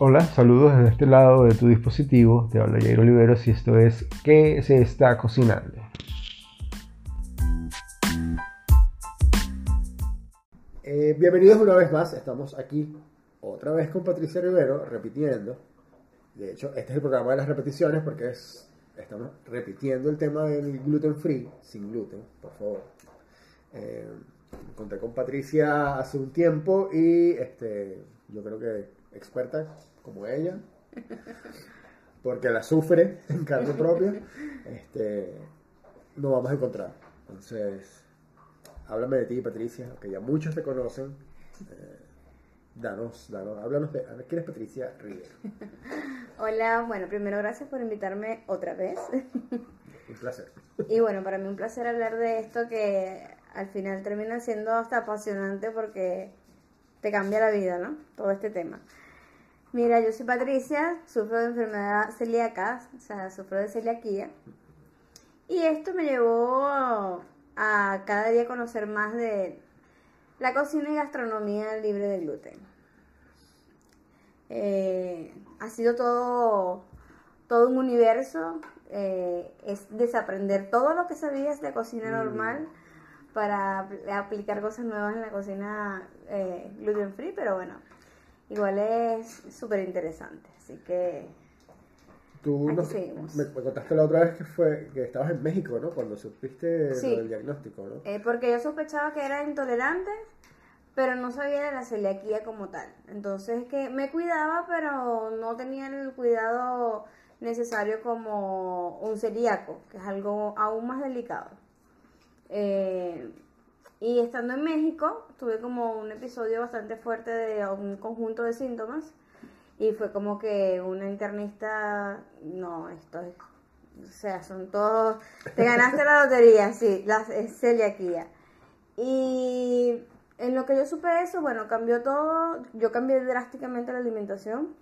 Hola, saludos desde este lado de tu dispositivo. Te habla Jair Oliveros y esto es ¿Qué se está cocinando? Eh, bienvenidos una vez más, estamos aquí otra vez con Patricia Rivero repitiendo. De hecho, este es el programa de las repeticiones porque es, estamos repitiendo el tema del gluten free, sin gluten, por favor. Eh, encontré con Patricia hace un tiempo y este, yo creo que experta como ella, porque la sufre en carne propia, este, no vamos a encontrar. Entonces, háblame de ti, Patricia, que ya muchos te conocen. Eh, danos, danos, háblanos de, a ver, ¿quién es Patricia Rivero? Hola, bueno, primero gracias por invitarme otra vez. Un placer. Y bueno, para mí un placer hablar de esto que al final termina siendo hasta apasionante porque te cambia la vida, ¿no? Todo este tema. Mira, yo soy Patricia, sufro de enfermedad celíaca, o sea, sufro de celiaquía. Y esto me llevó a cada día conocer más de la cocina y gastronomía libre de gluten. Eh, ha sido todo, todo un universo, eh, es desaprender todo lo que sabías de cocina normal para aplicar cosas nuevas en la cocina eh, gluten free, pero bueno, igual es súper interesante. Así que. Tú nos, me, me, contaste la otra vez que fue que estabas en México, ¿no? Cuando supiste lo del diagnóstico, ¿no? Eh, porque yo sospechaba que era intolerante, pero no sabía de la celiaquía como tal. Entonces que me cuidaba, pero no tenía el cuidado necesario como un celíaco, que es algo aún más delicado. Eh, y estando en México, tuve como un episodio bastante fuerte de un conjunto de síntomas. Y fue como que una internista, no, esto es, o sea, son todos, te ganaste la lotería, sí, la celiaquía. Y en lo que yo supe eso, bueno, cambió todo, yo cambié drásticamente la alimentación.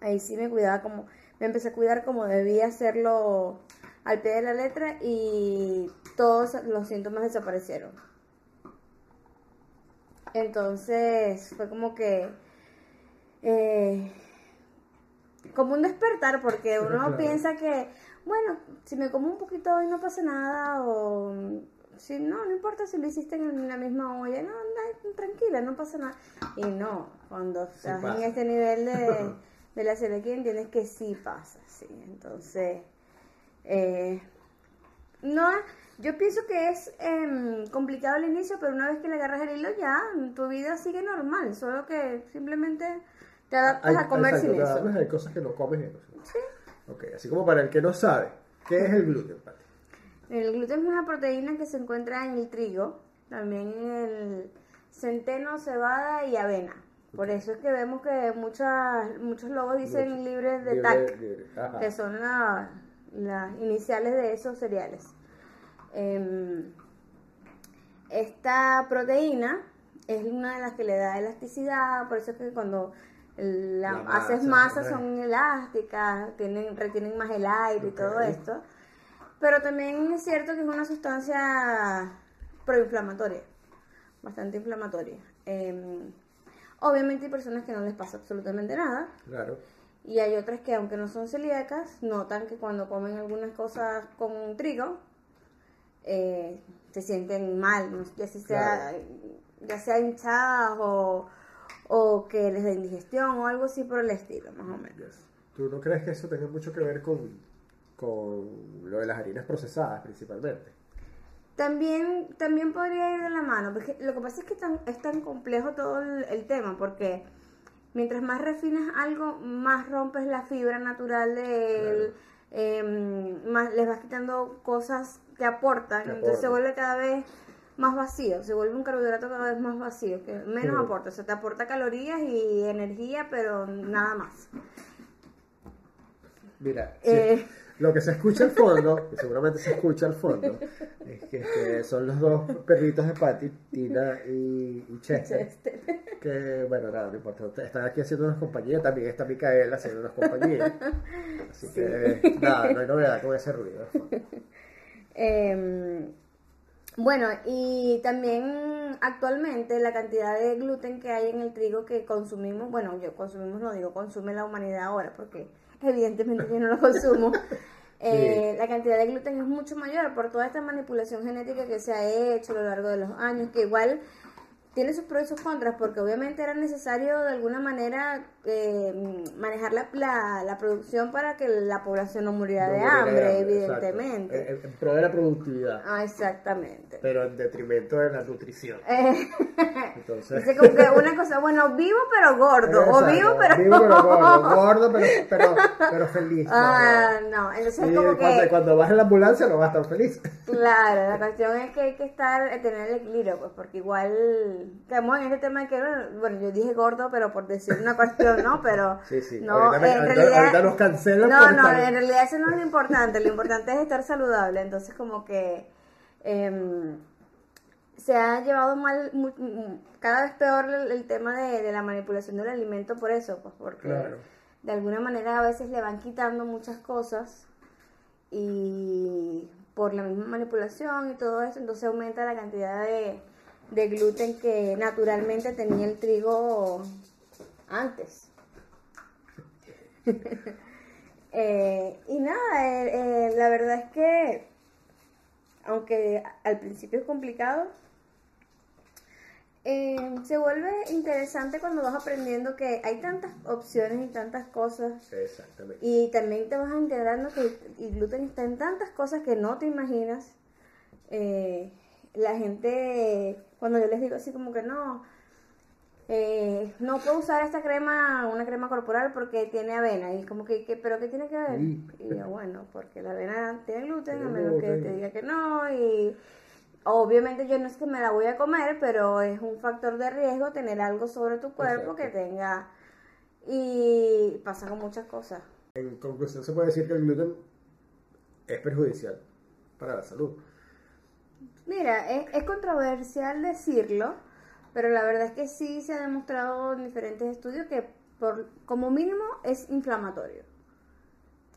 Ahí sí me cuidaba como, me empecé a cuidar como debía hacerlo al pie de la letra y todos los síntomas desaparecieron. Entonces fue como que eh, como un despertar porque uno piensa que bueno si me como un poquito hoy no pasa nada o si no no importa si lo hiciste en la misma olla no, no tranquila no pasa nada. Y no cuando estás en este nivel de, de la celiaquía entiendes que sí pasa sí. Entonces eh, no yo pienso que es eh, complicado al inicio, pero una vez que le agarras el hilo ya, tu vida sigue normal, solo que simplemente te adaptas a comer sin eso. Hay cosas que no comes. Sí. Ok, así como para el que no sabe, ¿qué es el gluten, Pati? El gluten es una proteína que se encuentra en el trigo, también en el centeno, cebada y avena. Por eso es que vemos que muchas, muchos logos dicen libres de TAC, que son las iniciales de esos cereales. Em, esta proteína es una de las que le da elasticidad, por eso es que cuando la, haces masa son elásticas, tienen, retienen más el aire y todo esto. Pero también es cierto que es una sustancia proinflamatoria, bastante inflamatoria. Em, obviamente hay personas que no les pasa absolutamente nada. Claro. Y hay otras que aunque no son celíacas, notan que cuando comen algunas cosas con trigo, eh, se sienten mal, ya, sea, ya sea hinchadas o, o que les da indigestión o algo así por el estilo, más o menos. ¿Tú no crees que eso tenga mucho que ver con, con lo de las harinas procesadas principalmente? También, también podría ir de la mano, porque lo que pasa es que tan, es tan complejo todo el, tema, porque mientras más refinas algo, más rompes la fibra natural de em, más les vas quitando cosas que aportan, entonces se vuelve cada vez más vacío, se vuelve un carbohidrato cada vez más vacío, que menos aporta, o sea, te aporta calorías y energía, pero nada más. Mira, eh, lo que se escucha al fondo, que seguramente se escucha al fondo, es que, son los dos perritos de Patty, Tina y, Chester, que bueno, nada, no importa, están aquí haciendo unas compañías, también está Micaela haciendo unas compañías, así que nada, no hay novedad con ese ruido. Eh, Bueno, y también actualmente la cantidad de gluten que hay en el trigo que consumimos, bueno, yo consumimos, no digo, consume la humanidad ahora, porque evidentemente yo no lo consumo. Eh, la cantidad de gluten es mucho mayor por toda esta manipulación genética que se ha hecho a lo largo de los años, que igual tiene sus pros y sus contras, porque obviamente era necesario de alguna manera eh, manejar la, la, la, producción para que la población no muriera No de hambre, de hambre, evidentemente. En, en pro de la productividad, Ah, exactamente. pero en detrimento de la nutrición. Eh, Entonces, dice como que una cosa, bueno, vivo pero gordo, o vivo pero... vivo pero gordo, gordo pero, pero, pero feliz. Ah, no. no, entonces como cuando, que... cuando vas en la ambulancia no vas a estar feliz. Claro, la cuestión es que hay que estar, eh, tener el equilibrio, pues, porque igual, estamos en este tema de que, bueno, yo dije gordo, pero por decir una cuestión, ¿no? Pero, Sí, sí. no, ahorita, en ahorita- realidad, ahorita nos cancelan no, no, estar- en realidad eso no es lo importante, lo importante es estar saludable, entonces como que em, se ha llevado mal, mu- mu- cada vez peor el, el tema de, de la manipulación del alimento por eso, pues, porque Claro. de alguna manera a veces le van quitando muchas cosas y por la misma manipulación y todo eso, entonces aumenta la cantidad de, de gluten que naturalmente tenía el trigo antes. Eh, y nada, eh, eh, la verdad es que, aunque al principio es complicado, se vuelve interesante cuando vas aprendiendo que hay tantas opciones y tantas cosas Exactamente. y también te vas enterando que el gluten está en tantas cosas que no te imaginas. La gente, cuando yo les digo así como que no, eh, no puedo usar esta crema, una crema corporal porque tiene avena. Y como que, que- ¿pero qué tiene que ver? Sí. Y yo, bueno, porque la avena tiene gluten, a menos que te diga que no. Y obviamente yo no es que me la voy a comer, pero es un factor de riesgo tener algo sobre tu cuerpo que tenga... Y pasa con muchas cosas. En conclusión, se puede decir que el gluten es perjudicial para la salud. Mira, es, es controversial decirlo, pero la verdad es que sí se ha demostrado en diferentes estudios que por como mínimo es inflamatorio.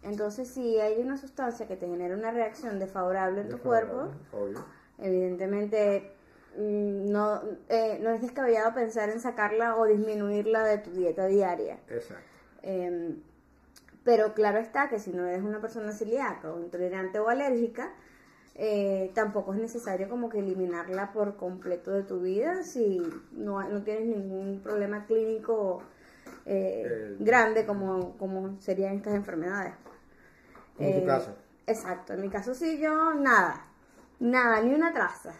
Entonces, si hay una sustancia que te genera una reacción desfavorable en tu cuerpo, Obvio. evidentemente mm, no, eh, no es descabellado pensar en sacarla o disminuirla de tu dieta diaria. Exacto. Eh, pero claro está que si no eres una persona celíaca o intolerante o alérgica, eh, tampoco es necesario como que eliminarla por completo de tu vida si no, no tienes ningún problema clínico eh, Eh, grande como, como serían estas enfermedades. Como tu Eh, caso. Exacto, en mi caso sí yo nada, nada, ni una traza,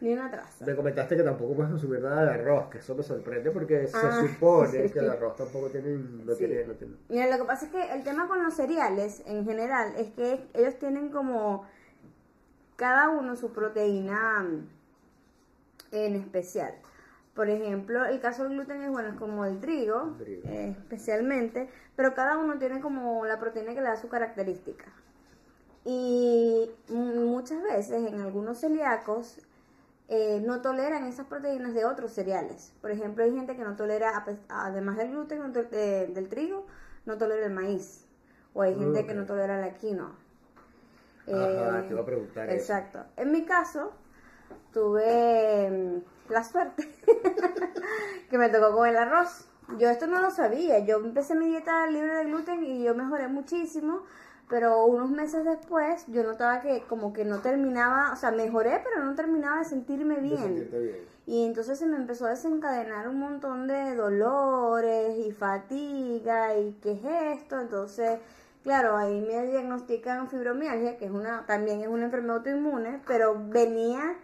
ni una traza. Me comentaste que tampoco puedes consumir nada de arroz, que eso me sorprende porque Ah, se supone sí. que el arroz tampoco tiene, no Sí. tiene, no tiene- Mira, lo que pasa es que el tema con los cereales en general es que ellos tienen como cada uno su proteína mm, en especial. Por ejemplo, el caso del gluten es bueno, es como el trigo, El trigo. eh, especialmente, pero cada uno tiene como la proteína que le da su característica. Y mm, muchas veces en algunos celíacos eh, no toleran esas proteínas de otros cereales. Por ejemplo, hay gente que no tolera, además del gluten, del trigo, no tolera el maíz. O hay gente que no tolera la quinoa. Ajá, Eh, te iba a preguntar eso. Exacto. En mi caso, tuve mm, la suerte que me tocó con el arroz. Yo esto no lo sabía. Yo empecé mi dieta libre de gluten y yo mejoré muchísimo. Pero unos meses después yo notaba que como que no terminaba, o sea, mejoré, pero no terminaba de sentirme De bien. sentirte bien. Y entonces se me empezó a desencadenar un montón de dolores y fatiga y qué es esto. Entonces, claro, ahí me diagnostican fibromialgia, que es una también es una enfermedad autoinmune, pero venía,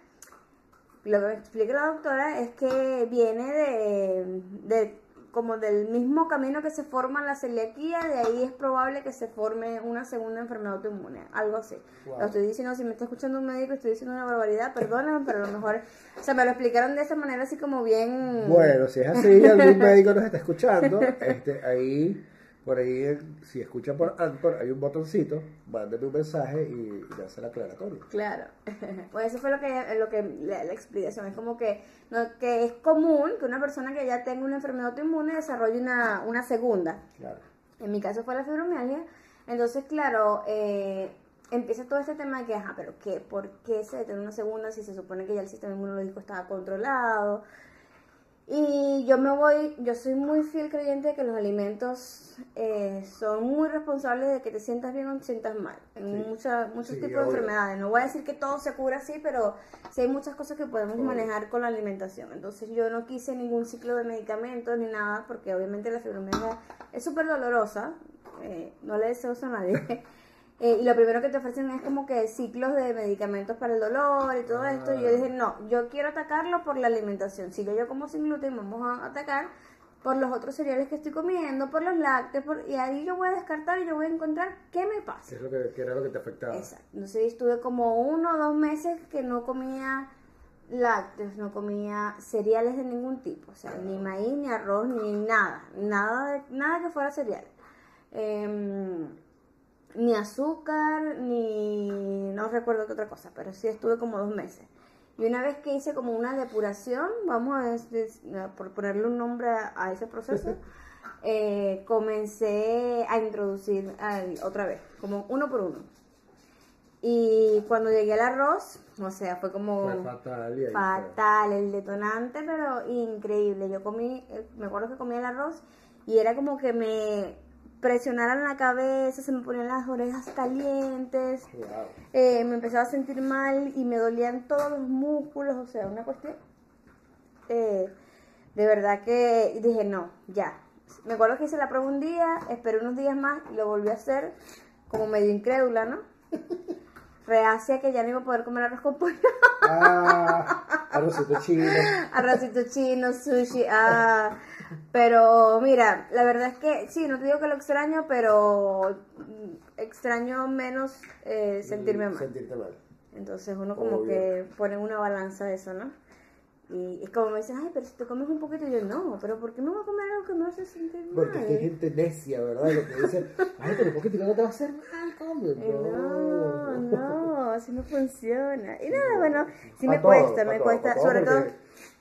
lo que me explica la doctora es que viene de, de como del mismo camino que se forma la celiaquía, de ahí es probable que se forme una segunda enfermedad autoinmune, algo así. Wow. Lo estoy diciendo, si me está escuchando un médico estoy diciendo una barbaridad, perdóname, pero a lo mejor, o sea, me lo explicaron de esa manera así como bien... Bueno, si es así algún médico nos está escuchando, este, ahí, por ahí, eh, si escucha por Anchor, hay un botoncito, mándame un mensaje y, y le hace la aclaratoria. Claro, pues eso fue lo que, lo que la, la explicación es como que, no, que es común que una persona que ya tenga una enfermedad autoinmune desarrolle una, una segunda. Claro. En mi caso fue la fibromialgia. Entonces, claro, eh, empieza todo este tema de que, ajá, pero ¿qué? ¿Por qué se detiene una segunda si se supone que ya el sistema inmunológico estaba controlado? Y yo me voy, yo soy muy fiel creyente de que los alimentos eh, son muy responsables de que te sientas bien o te sientas mal. En Sí. muchas, muchos Sí, tipos de enfermedades. No voy a decir que todo se cura así, pero sí hay muchas cosas que podemos Obvio. manejar con la alimentación. Entonces yo no quise ningún ciclo de medicamentos ni nada, porque obviamente la fibromialgia es súper dolorosa. eh, no le deseo eso a nadie. Eh, y lo primero que te ofrecen es como que ciclos de medicamentos para el dolor y todo esto. Y yo dije, no, yo quiero atacarlo por la alimentación. Si yo, como sin gluten, vamos a atacar por los otros cereales que estoy comiendo, por los lácteos, por- y ahí yo voy a descartar y yo voy a encontrar qué me pasa. ¿Qué es lo que, qué era lo que te afectaba? Exacto. Entonces estuve como uno o dos meses que no comía lácteos, no comía cereales de ningún tipo, o sea, ni maíz, ni arroz, ni nada, nada, de- nada que fuera cereal. Em, ni azúcar, ni no recuerdo qué otra cosa, pero sí estuve como dos meses. Y una vez que hice como una depuración, vamos a por ponerle un nombre a, a ese proceso, eh, comencé a introducir al- otra vez, como uno por uno. Y cuando llegué al arroz, o sea, fue como Fue fatal. fatal, el detonante, pero increíble. Yo comí, eh, me acuerdo que comía el arroz y era como que me presionaran la cabeza, se me ponían las orejas calientes, Wow. eh, me empezaba a sentir mal y me dolían todos los músculos, o sea, una cuestión. eh, de verdad que dije, no, ya. Me acuerdo que hice la prueba un día, esperé unos días más y lo volví a hacer como medio incrédula, ¿no? Reacia que ya no iba a poder comer arroz con pollo. Ah, arrocito chino. arrocito chino, sushi, ah, pero mira, la verdad es que sí, no te digo que lo extraño, pero mm, extraño menos eh, sentirme mal. Sentirte mal. Entonces uno como Obvio. que pone una balanza de eso, ¿no? Y es como me dicen, ay, pero si te comes un poquito, y yo no, pero ¿por qué me voy a comer algo que me hace sentir mal? Porque es que hay gente necia, ¿verdad? Lo que dice, ay, pero un poquitito no te va a hacer mal, come. Eh, No, no, así no funciona. Y nada, bueno, sí me todo, cuesta, me todo, cuesta, pa' todo, sobre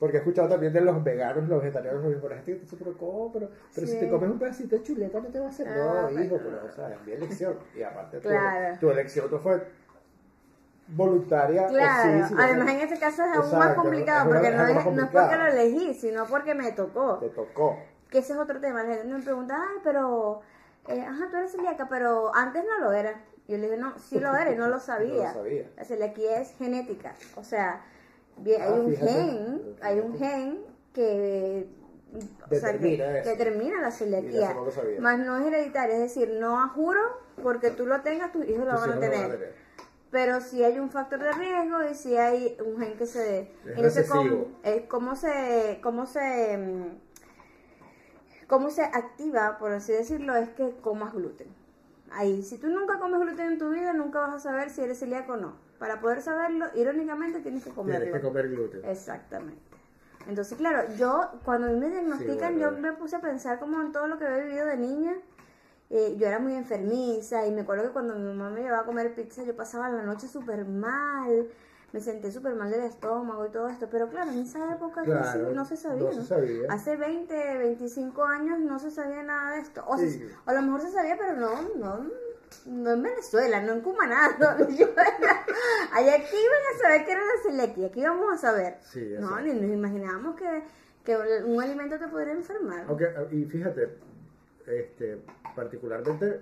porque, he escuchado también de los veganos, los vegetarianos, los por gente que dice, pero ¿cómo? Pero, pero si Sí. te comes un pedacito de chuleta no te va a hacer Ah, No, bueno. hijo, pero, o sea, es mi elección. Y aparte, tu- Claro. tu, elección no fue voluntaria. o Claro, sí, sino además en este caso es aún más complicado, porque no es no es porque lo elegí, sino porque me tocó. Te tocó. Que ese es otro tema. La gente me pregunta, ay, pero, eh, ajá, tú eres celíaca, pero antes no lo era. Yo le digo, no, sí lo era y no lo sabía. No lo sabía. La celiaquía es genética. O sea, bien, hay Ah, un fíjate. gen, hay un gen que o sea, que Determina la celiaquía. Más no es hereditario, es decir, no a juro porque tú lo tengas, tus hijos lo van a tener. Pero si hay un factor de riesgo y si hay un gen que se... Es entonces, ¿cómo, eh, ¿cómo se... Cómo se cómo se activa, por así decirlo, es que comas gluten. Ahí, si tú nunca comes gluten en tu vida, nunca vas a saber si eres celíaco o no. Para poder saberlo, irónicamente tienes que comerlo. Tienes que comer gluten. Exactamente. Entonces, claro, yo cuando me diagnostican, bueno. yo me puse a pensar como en todo lo que había vivido de niña. Eh, yo era muy enfermiza y me acuerdo que cuando mi mamá me llevaba a comer pizza, yo pasaba la noche súper mal, me senté súper mal del estómago y todo esto. Pero claro, en esa época no se- Claro, no se sabía. no se sabía. Hace 20, 25 años no se sabía nada de esto. O, se- Sí. o a lo mejor se sabía, pero no, no, no en Venezuela, no en Cumaná. No, yo era- Ay, aquí iban a saber que era la celiaquia, aquí íbamos a saber. Sí, no, ni nos imaginábamos que, que un alimento te podría enfermar. Aunque, y fíjate, este, particularmente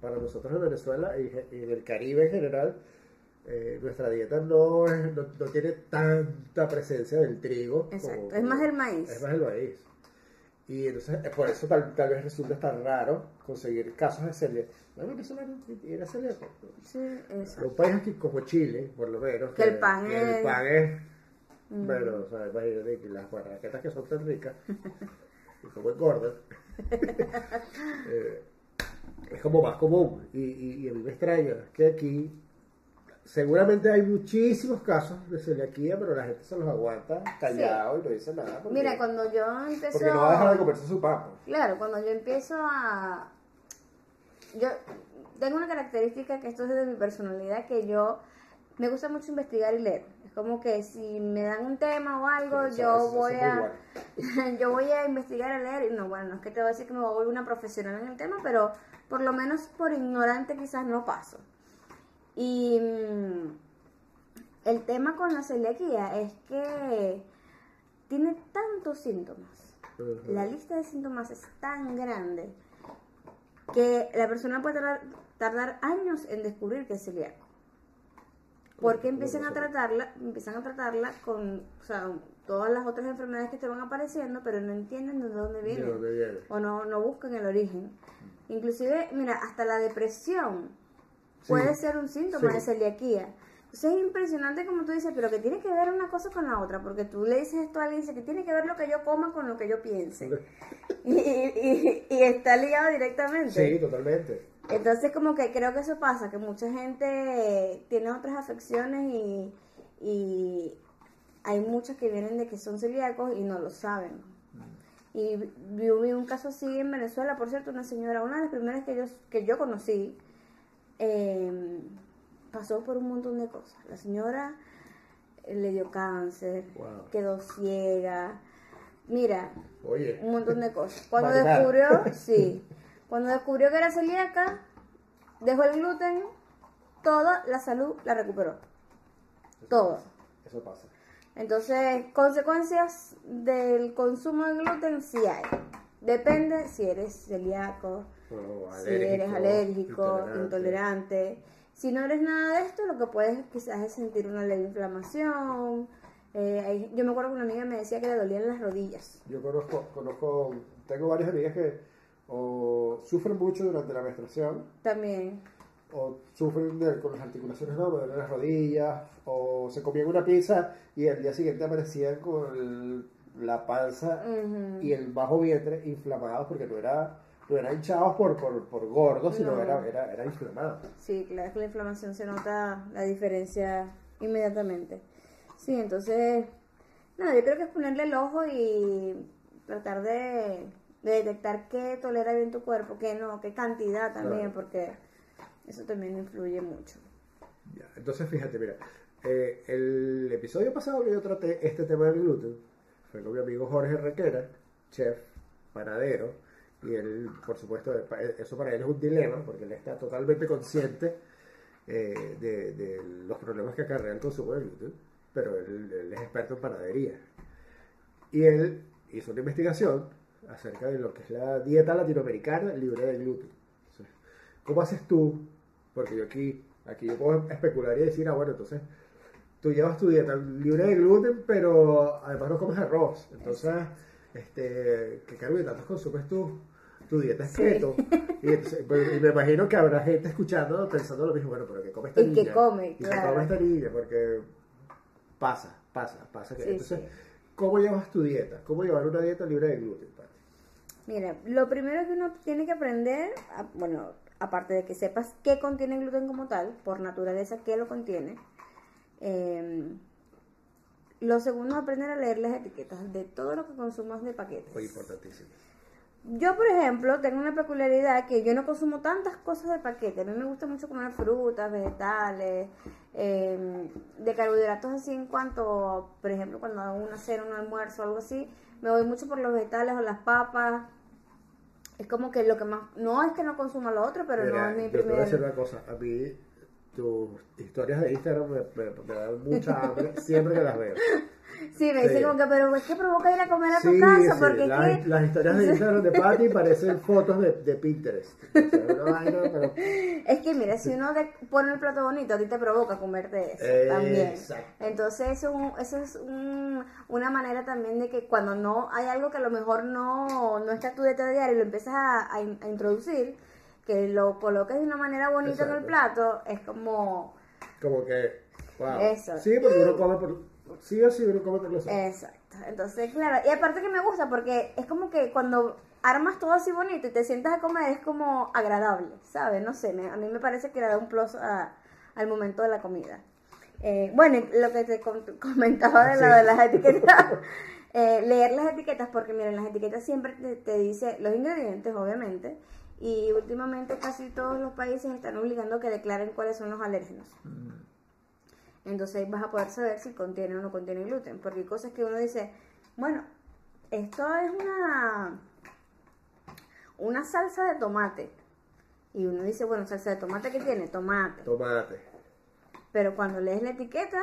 para nosotros en Venezuela y, en el Caribe en general, eh, nuestra dieta no, es- no, no tiene tanta presencia del trigo. Exacto, es más del maíz. Es más del maíz. Y entonces, eh, por eso tal, tal vez resulta tan raro conseguir casos de celiaquia. No, venezolano era celíaco. Sí, exacto. un país aquí como Chile, por lo menos, Que el pan que el es- pan es Mm. bueno, o sea, imagínate las barraquetas que son tan ricas y como engordan, eh, es como más común. Y, y, y a mí me extraña que aquí seguramente hay muchísimos casos de celiaquía, pero la gente se los aguanta callado y no dice nada. Porque, Mira, cuando yo empiezo... porque no va a dejar de comerse su pan. pues. Claro, cuando yo empiezo a... Yo tengo una característica que esto es de mi personalidad, que yo me gusta mucho investigar y leer. Es como que si me dan un tema o algo, Sí, yo eso- voy a... bueno. yo voy a investigar, a leer, y no, bueno, no es que te voy a decir que me voy a una profesional en el tema, pero por lo menos por ignorante quizás no paso. Y mm, el tema con la celiaquía es que tiene tantos síntomas. La lista de síntomas es tan grande que la persona puede tardar, tardar años en descubrir que es celíaco. Porque empiezan a tratarla, empiezan a tratarla con, o sea, todas las otras enfermedades que te van apareciendo, pero no entienden de dónde ¿De vienen dónde viene? o no, no buscan el origen. Inclusive, mira, hasta la depresión Sí. puede ser un síntoma Sí. de celiaquía. Entonces es impresionante como tú dices, pero que tiene que ver una cosa con la otra, porque tú le dices esto a alguien, dice que tiene que ver lo que yo coma con lo que yo piense. Y, y- y está ligado directamente. Sí, totalmente. Entonces como que creo que eso pasa, que mucha gente tiene otras afecciones y, y hay muchas que vienen de que son celíacos y no lo saben. Y vi, vi un caso así en Venezuela, por cierto, una señora, una de las primeras que yo, que yo conocí, eh, pasó por un montón de cosas. La señora eh, le dio cáncer, Wow. quedó ciega. Mira, Oye, un montón de cosas. Cuando descubrió, sí, cuando descubrió que era celíaca, dejó el gluten, toda la salud la recuperó. Todo. eso pasa. Entonces, consecuencias del consumo de gluten sí hay. Depende si eres celíaco, si eres alérgico, intolerante. intolerante. Si no eres nada de esto, lo que puedes quizás es sentir una leve inflamación. Eh, hay- yo me acuerdo que una amiga me decía que le dolían las rodillas. Yo conozco, conozco, tengo varias amigas que o sufren mucho durante la menstruación También. o sufren de- con las articulaciones, no, me duelen las rodillas, o se comían una pizza y el día siguiente amanecían con el- la panza y el bajo vientre inflamados porque no era, no era hinchados por, por, por gordos, sino No. era, era, era inflamado. Sí, claro, es que la inflamación se nota la diferencia inmediatamente. Sí, entonces, nada, yo creo que es ponerle el ojo y tratar de, de detectar qué tolera bien tu cuerpo, qué no, qué cantidad también, Claro. porque eso también influye mucho. Ya, Entonces, fíjate, mira, eh, el episodio pasado que yo traté este tema del gluten fue con mi amigo Jorge Requera, chef, panadero, y él, por supuesto, eso para él es un dilema, porque él está totalmente consciente eh, de, de los problemas que acarrea el consumo de gluten, pero él, él es experto en panadería. Y él hizo una investigación acerca de lo que es la dieta latinoamericana libre de gluten. ¿Cómo haces tú? Porque yo aquí, aquí yo puedo especular y decir, ah, bueno, entonces tú llevas tu dieta libre de gluten, pero además no comes arroz. Entonces, este, ¿qué carbohidratos consumes tú? Tu dieta es Sí. keto. Y, entonces, y me imagino que habrá gente escuchando pensando lo mismo, bueno, pero ¿qué come esta ¿Y niña? come? ¿Y Claro. come esta niña? Porque pasa, pasa, pasa. Que, Sí, entonces, sí. ¿cómo llevas tu dieta? ¿Cómo llevar una dieta libre de gluten? Pati? Mira, lo primero que uno tiene que aprender, bueno, aparte de que sepas qué contiene gluten como tal, por naturaleza, qué lo contiene, eh, lo segundo es aprender a leer las etiquetas de todo lo que consumas de paquetes. Muy importantísimo. Yo, por ejemplo, tengo una peculiaridad que yo no consumo tantas cosas de paquete. A mí me gusta mucho comer frutas, vegetales, eh, de carbohidratos así en cuanto, por ejemplo, cuando hago una cena, un almuerzo, algo así, me voy mucho por los vegetales o las papas. Es como que lo que más, no es que no consuma lo otro, pero Mira, no es mi yo te voy a decir una cosa. A mí, tus historias de Instagram me, me- me dan mucha hambre siempre que las veo. Sí, me Sí. dicen como que, pero es que provoca ir a comer a tu Sí, casa, sí, porque es las, que... las historias de Instagram de Patty parecen fotos de, de Pinterest. O sea, una vaina, pero- Es que mira, si uno de- pone el plato bonito, a ti te provoca comerte eso Eh, también. exacto. Entonces eso, es un- eso es un- una manera también de que cuando no hay algo que a lo mejor no, no está tu dieta diaria y lo empiezas a, a introducir, que lo coloques de una manera bonita en el Exacto. plato, es como... como que, wow. Eso. Sí, porque uno come por. Sí o sí, uno come por los ojos. Exacto. Entonces, claro, y aparte que me gusta porque es como que cuando armas todo así bonito y te sientas a comer es como agradable, ¿sabes? No sé, me- a mí me parece que le da un plus a- al momento de la comida. Eh, bueno, lo que te com- comentaba de, lo Sí. de las etiquetas, eh, leer las etiquetas porque miren, las etiquetas siempre te, te dice los ingredientes, obviamente, y últimamente casi todos los países están obligando a que declaren cuáles son los alérgenos. Entonces ahí vas a poder saber si contiene o no contiene gluten. Porque hay cosas que uno dice, bueno, esto es una, una salsa de tomate. Y uno dice, bueno, salsa de tomate, ¿qué tiene? Tomate. Tomate. pero cuando lees la etiqueta.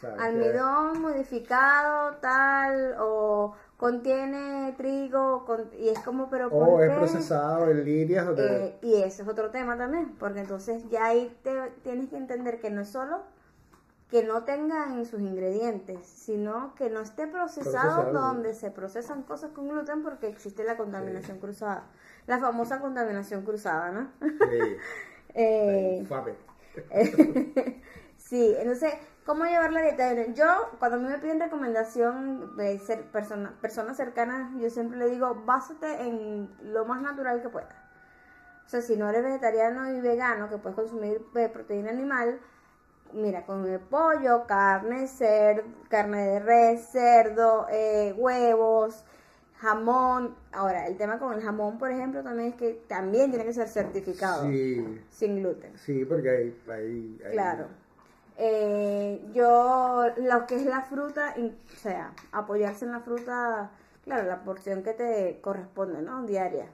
Que- almidón modificado, tal, o contiene trigo, con- y es como, pero ¿por O es procesado en líneas. Eh, y ese es otro tema también, porque entonces ya ahí te, tienes que entender que no es solo que no tenga en sus ingredientes, sino que no esté procesado, Procesado. donde se procesan cosas con gluten porque existe la contaminación cruzada, la famosa contaminación cruzada, ¿no? Sí, Eh, sí, entonces, ¿cómo llevar la dieta? Yo, cuando a mí me piden recomendación de ser persona, personas cercanas, yo siempre le digo, básate en lo más natural que puedas. O sea, si no eres vegetariano y vegano, que puedes consumir eh, proteína animal, mira, come pollo, carne, cer carne de res, cerdo, eh, huevos, jamón. Ahora, el tema con el jamón, por ejemplo, también es que también tiene que ser certificado, Sí, sin gluten. sí, porque hay... hay, hay- Claro. Eh, yo, lo que es la fruta, o sea, apoyarse en la fruta, claro, la porción que te corresponde, ¿no? Diaria.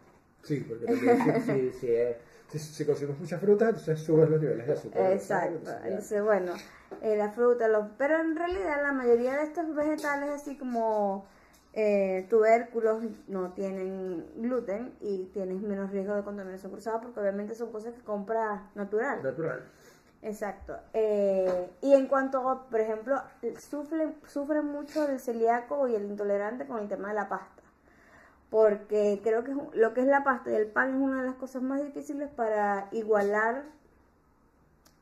Sí, porque también si, si, si, si, consumes muchas frutas, entonces subes los niveles de azúcar. Exacto. Entonces, bueno, eh, la fruta, los, pero en realidad la mayoría de estos vegetales, así como eh, tubérculos, no tienen gluten y tienes menos riesgo de contaminación cruzada porque obviamente son cosas que compras natural. Natural. Exacto. Eh, y en cuanto, a, por ejemplo, sufre, sufre mucho el celíaco y el intolerante con el tema de la pasta. Porque creo que es un- lo que es la pasta y el pan es una de las cosas más difíciles para igualar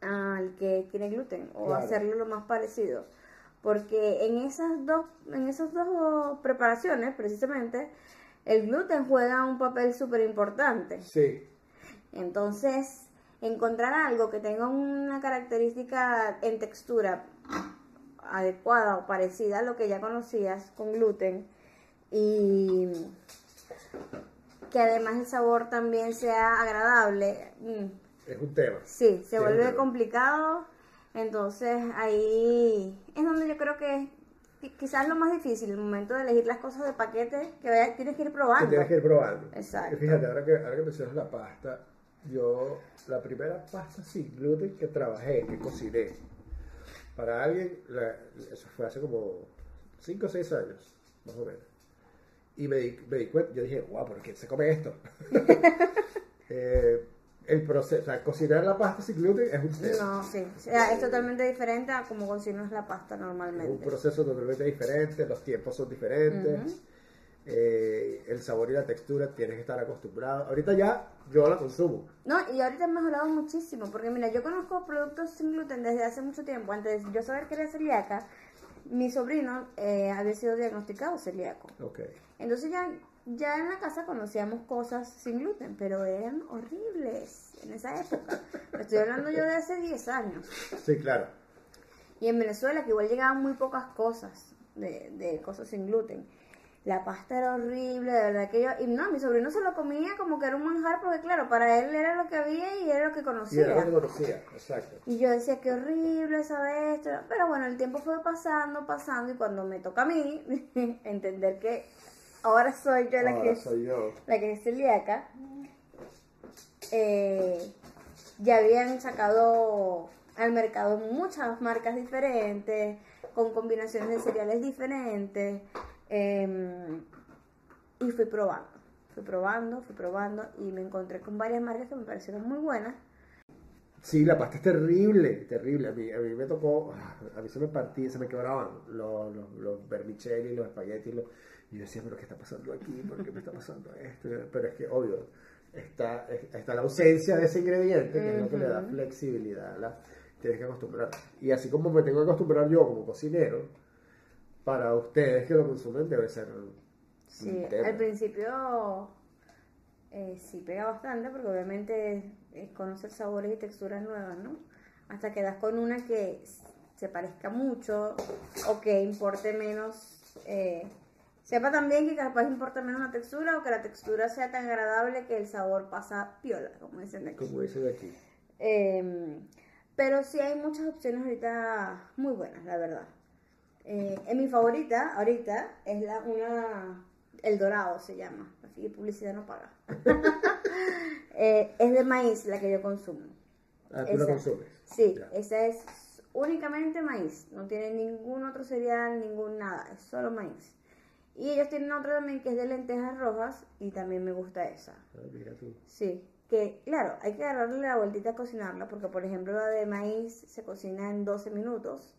al que tiene gluten o Claro. hacerlo lo más parecido. Porque en esas dos, en esas dos preparaciones, precisamente, el gluten juega un papel súper importante. Sí, Entonces, encontrar algo que tenga una característica en textura adecuada o parecida a lo que ya conocías con gluten y que además el sabor también sea agradable, mm, es un tema. sí, se Sí, vuelve complicado. Entonces, ahí es donde yo creo que es quizás lo más difícil, el momento de elegir las cosas de paquete que vaya- tienes que ir Que probando. tienes que ir probando. Exacto. Fíjate, ahora que, ahora que mencionas la pasta, yo, la primera pasta sin gluten que trabajé, que cociné, para alguien, la- eso fue hace como 5 o 6 años, más o menos. Y me di, me di cuenta, yo dije, guau, ¿por qué se come esto? Eh, el proceso, o sea, cocinar la pasta sin gluten es un tema. No, sí. O sea, es totalmente diferente a como cocinas la pasta Es un normalmente. proceso totalmente diferente, los tiempos son diferentes, eh, el sabor y la textura tienes que estar acostumbrado. Ahorita ya yo la consumo. No, y ahorita ha mejorado muchísimo, porque mira, yo conozco productos sin gluten desde hace mucho tiempo. Antes de yo saber que era celíaca, mi sobrino eh, había sido diagnosticado celíaco. Ok. Entonces ya, ya en la casa conocíamos cosas sin gluten, pero eran horribles en esa época. Estoy hablando yo de hace 10 años. Sí, claro. Y en Venezuela, que igual llegaban muy pocas cosas de, de cosas sin gluten. La pasta era horrible, de verdad que yo... Y no, mi sobrino se lo comía como que era un manjar, porque claro, para él era lo que había y era lo que Y conocía. era lo que conocía, exacto. Y yo decía, qué horrible, ¿sabes? esto? Pero bueno, el tiempo fue pasando, pasando, y cuando me toca a mí entender que ahora soy yo la Ahora que soy yo. la que es celíaca, eh, ya habían sacado al mercado muchas marcas diferentes, con combinaciones de cereales diferentes, eh, y fui probando, fui probando, fui probando, y me encontré con varias marcas que me parecieron muy buenas. Sí, la pasta es terrible, terrible. A mí, a mí me tocó, a mí se me partía, se me quebraban los, los, los vermicelli, los espaguetis. Los, y yo decía, pero ¿qué está pasando aquí? ¿Por qué me está pasando esto? Pero es que, obvio, está, es- está la ausencia de ese ingrediente, que es lo que le da flexibilidad. La, tienes que acostumbrar. Y así como me tengo que acostumbrar yo como cocinero, para ustedes que lo consumen debe ser Sí, al principio eh, sí pega bastante porque obviamente es conocer sabores y texturas nuevas, ¿no? Hasta que das con una que se parezca mucho o que importe menos, eh, sepa también que capaz importa menos la textura o que la textura sea tan agradable que el sabor pasa piola, como dicen de aquí. como dicen aquí. Eh, pero sí hay muchas opciones ahorita muy buenas, la verdad. Eh, en mi favorita, ahorita, es la una. El dorado se llama. Así que publicidad no paga. Eh, es de maíz la que yo consumo. Ah, tú la consumes. Sí, Ya. esa es únicamente maíz, no tiene ningún otro cereal, ningún nada, es solo maíz. Y ellos tienen otra también que es de lentejas rojas y también me gusta esa. Ah, mira tú. Sí, que claro, hay que darle la vueltita a cocinarla porque por ejemplo la de maíz se cocina en 12 minutos,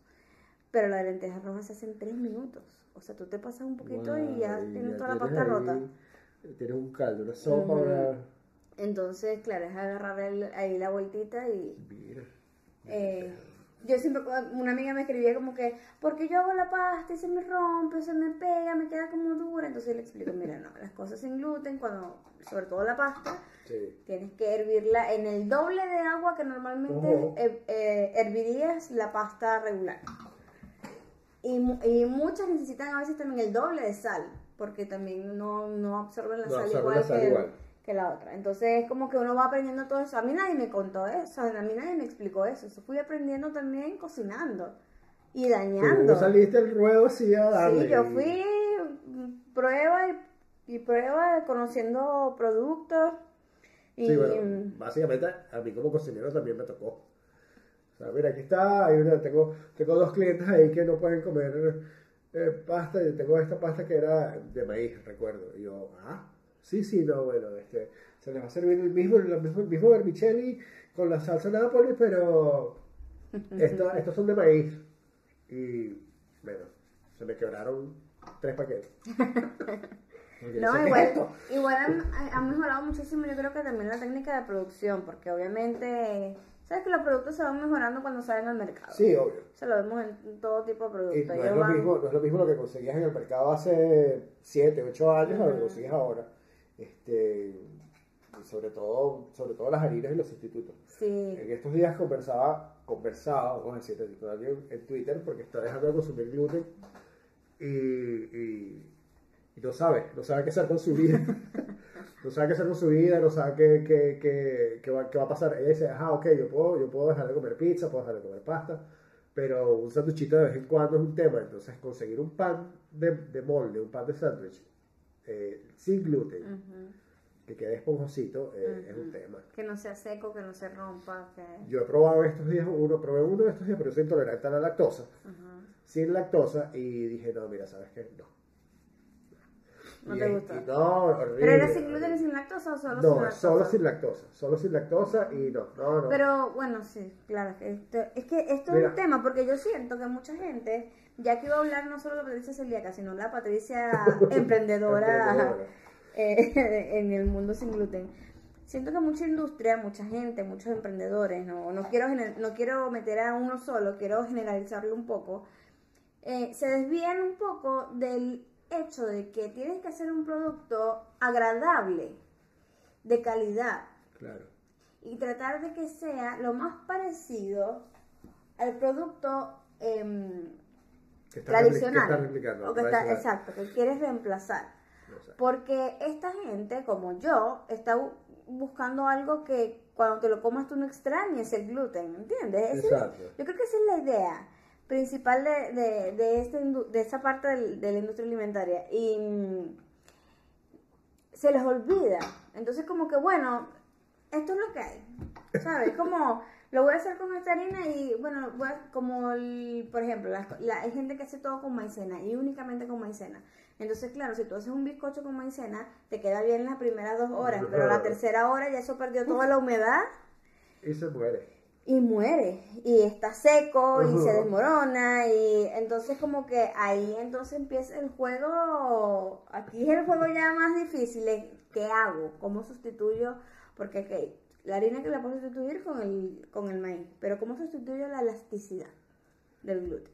pero la de lentejas rojas se hace en 3 minutos. O sea, tú te pasas un poquito y ya tienes ya toda la pasta ahí- rota. Tienes un caldo, una sopa, una... Entonces, claro, es agarrar el- ahí la vueltita y... Mira. eh, yo siempre, una amiga me escribía como que, porque yo hago la pasta y se me rompe, se me pega, me queda como dura. Entonces le explico, mira, no, las cosas sin gluten, cuando, sobre todo la pasta, Sí. tienes que hervirla en el doble de agua que normalmente eh, eh, hervirías la pasta regular. Y, mu- y muchas necesitan a veces también el doble de sal, porque también no, no absorben la No sal, absorben igual, la sal que, igual. que la otra. Entonces es como que uno va aprendiendo todo eso. A mí nadie me contó eso, a mí nadie me explicó eso. Eso fui aprendiendo también cocinando y Tú dañando. saliste al ruedo así a darle. Sí, yo fui mm, prueba y, y prueba conociendo productos. Y, Sí, bueno, básicamente a mí como cocinero también me tocó. Sea, mira, aquí está, hay una, tengo, tengo dos clientes ahí que no pueden comer eh, pasta, y tengo esta pasta que era de maíz, recuerdo. Y yo, ah, sí, sí, no, bueno, este, se les va a servir el mismo, el mismo, el mismo vermicelli con la salsa Nápoles, pero esta- estos son de maíz. Y, bueno, se me quebraron tres paquetes. No, yo sé, ¿qué es igual, igual han, han mejorado muchísimo, yo creo que también la técnica de producción, porque obviamente, sabes que los productos se van mejorando cuando salen al mercado. Sí, obvio. Se lo vemos en todo tipo de productos. Y no es, lo van- mismo, no es lo mismo lo que conseguías en el mercado hace 7, 8 años a lo que consigues ahora. Este, sobre todo, sobre todo las harinas y los sustitutos. Sí, En estos días conversaba, conversaba, vamos a decir, con alguien en Twitter porque está dejando de consumir gluten y, y, y no sabe, no sabe qué hacer con su vida. no sabe qué hacer con su vida, no sabe qué, qué, qué, qué va, qué va a pasar. Ella dice, ajá, ok, yo puedo, yo puedo dejar de comer pizza, puedo dejar de comer pasta, pero un sanduchito de vez en cuando es un tema. Entonces, conseguir un pan de, de molde, un pan de sándwich eh, sin gluten, que quede esponjosito, eh, es un tema. que no sea seco, que no se rompa, que... Yo he probado estos días uno, probé uno de estos días, pero yo soy intolerante a la lactosa, sin lactosa, y dije, no, mira, ¿sabes qué? No. No Y te gusta. y no, horrible. ¿Pero era sin gluten y sin lactosa o solo sin No, lactosa? solo sin lactosa, solo sin lactosa y no, no, no. Pero bueno, sí, claro. esto- es que esto es un tema porque yo siento que mucha gente, ya que iba a hablar no solo la Patricia celíaca, sino la Patricia emprendedora Emprendedora. eh, en el mundo sin gluten. Siento que mucha industria, mucha gente, muchos emprendedores, no, no, quiero, no quiero meter a uno solo, quiero generalizarlo un poco, eh, se desvían un poco del hecho de que tienes que hacer un producto agradable, de calidad, Claro. y tratar de que sea lo más parecido al producto em, Que está repli- tradicional. que está o que está exacto que quieres reemplazar. Porque esta gente como yo está bu- buscando algo que cuando te lo comas tú no extrañes el gluten ¿entiendes? Es- yo creo que esa es la idea principal de, de, de, este de esa parte del- de la industria alimentaria y mm, se les olvida. Entonces como que bueno, esto es lo que hay. ¿Sabes? Como lo voy a hacer con esta harina y bueno, voy a- como el- por ejemplo, la- la- hay gente que hace todo con maicena y únicamente con maicena. Entonces, claro, si tú haces un bizcocho con maicena, te queda bien las primeras dos horas, pero la tercera hora ya eso perdió toda la humedad Y se muere. Y muere y está seco y se desmorona y entonces como que ahí entonces empieza el juego aquí es el juego ya más difícil es, ¿qué hago? ¿cómo sustituyo? porque la harina que la puedo sustituir con el, con el maíz pero ¿cómo sustituyo la elasticidad del gluten?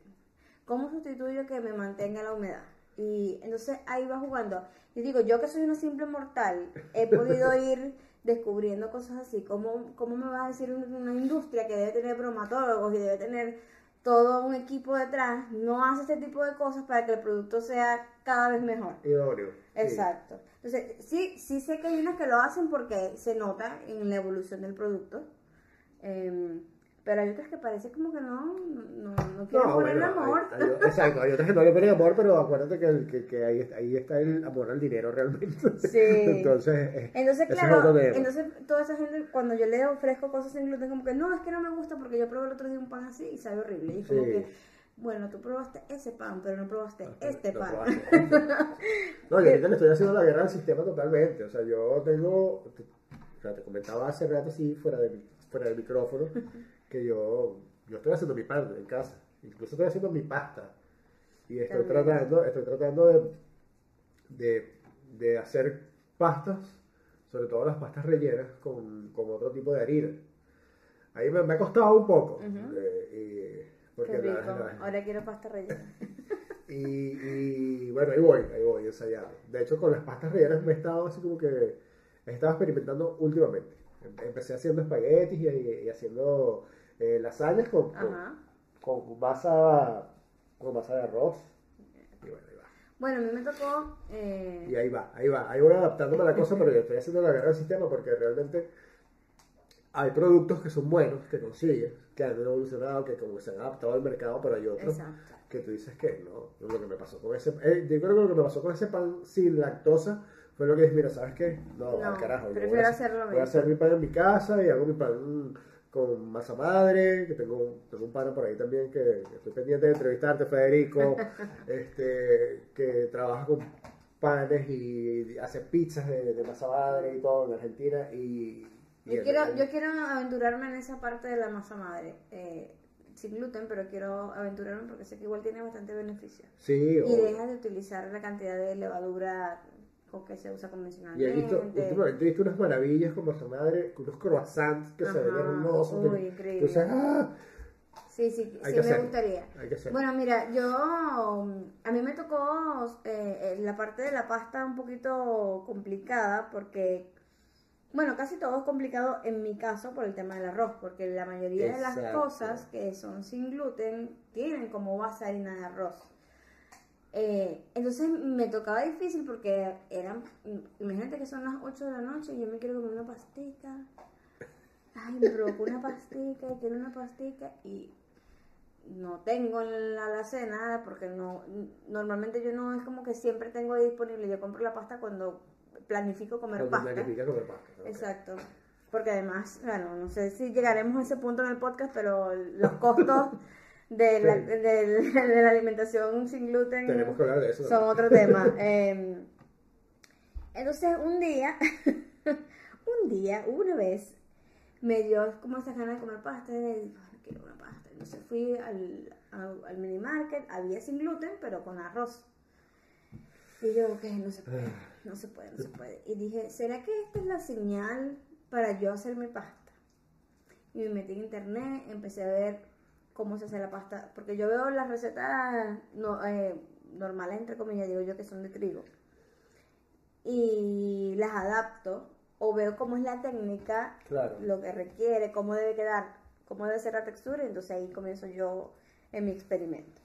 ¿cómo sustituyo que me mantenga la humedad? y entonces ahí va jugando y digo, yo que soy una simple mortal he podido ir descubriendo cosas así. ¿Cómo, cómo me vas a decir una, industria que debe tener bromatólogos y debe tener todo un equipo detrás? No hace este tipo de cosas para que el producto sea cada vez mejor. Idóneo. sí. Exacto. Entonces, sí, sí sé que hay unas que lo hacen porque se nota en la evolución del producto. Em, Pero hay otras que parece como que no, no, no quieren No, ponerle bueno, amor. hay- hay- exacto, hay otras que no le ponen amor, pero acuérdate que, que, que ahí, ahí está el amor al dinero realmente. Sí. Entonces, eh, Entonces, es claro, entonces toda esa gente, cuando yo le ofrezco cosas sin gluten, como que no, es que no me gusta porque yo probé el otro día un pan así y sabe horrible. Y es como Sí. que, bueno, tú probaste ese pan, pero no probaste este No, pan. probaste. No, yo ahorita le estoy haciendo la guerra al sistema totalmente. O sea, yo tengo. O sea, te comentaba hace rato, sí, fuera del, fuera del micrófono, que yo, yo estoy haciendo mi pan en casa. Incluso estoy haciendo mi pasta. Y estoy También. tratando, estoy tratando de, de, de hacer pastas, sobre todo las pastas rellenas, con, con otro tipo de harina. Ahí me, me ha costado un poco. Eh, y- porque Qué la- rico. la- Ahora quiero pasta rellena. y, y, bueno, ahí voy, ahí voy ensayando. De hecho, con las pastas rellenas me he estado así como que he estado experimentando últimamente. Em- Empecé haciendo espaguetis y, y haciendo eh, lasañas con, con, con masa, con masa de arroz. Y bueno, ahí va. Bueno, a mí me tocó. eh, Y ahí va, ahí va. Ahí voy adaptándome a la cosa, pero yo estoy haciendo la guerra del sistema porque realmente hay productos que son buenos, que consigues, que han evolucionado, que como se han adaptado al mercado, pero hay otros Exacto. que tú dices que no, lo que me pasó con ese, eh, yo creo que lo que me pasó con ese pan sin lactosa fue lo que dije, mira, ¿sabes qué? No, No, al carajo, prefiero voy a, hacerlo voy a hacer mi pan en mi casa y hago mi pan con masa madre, que tengo, tengo un pana por ahí también que, que estoy pendiente de entrevistarte, Federico, este, que trabaja con panes y hace pizzas de, de masa madre y todo en Argentina y... y Yo quiero, yo quiero aventurarme en esa parte de la masa madre. eh, sin gluten, pero quiero aventurarme porque sé que igual tiene bastante beneficio. Sí, Y obvio. deja de utilizar la cantidad de levadura con que se usa Y convencionalmente. he visto, últimamente he visto unas maravillas con masa madre, unos croissants que se ven Ajá, hermosos. que- uy, increíble. Entonces, ¡ah! Sí, sí, Hay sí que me gustaría. Hay que. Bueno, mira, yo, a mí me tocó eh, eh, la parte de la pasta un poquito complicada porque, bueno, casi todo es complicado en mi caso por el tema del arroz, porque la mayoría de las Exacto. cosas que son sin gluten tienen como base harina de arroz. Eh, entonces me tocaba difícil porque eran, imagínate que son las 8 de la noche y yo me quiero comer una pastica. Ay, me provocó una pastica y quiero una pastica y no tengo en la alacena nada porque no normalmente yo no es como que siempre tengo disponible. Yo compro la pasta cuando planifico comer Cuando pasta. planificas comer pasta, exacto. Porque además bueno no sé si llegaremos a ese punto en el podcast pero los costos de la, Sí. de- de la alimentación sin gluten Tenemos que hablar de eso. son también. otro tema. Eh, entonces, un día, un día, una vez, me dio como esas ganas de comer pasta y dije, "Ay, quiero una pasta. Entonces fui al, al, al mini market, había sin gluten, pero con arroz. Y yo, ok, no se puede, no se puede, no se puede. Y dije, ¿será que esta es la señal para yo hacer mi pasta? Y me metí en internet, empecé a ver cómo se hace la pasta, porque yo veo las recetas no, eh, normales, entre comillas, digo yo que son de trigo, y las adapto, o veo cómo es la técnica, Claro. lo que requiere, cómo debe quedar, cómo debe ser la textura, y entonces ahí comienzo yo en mi experimento.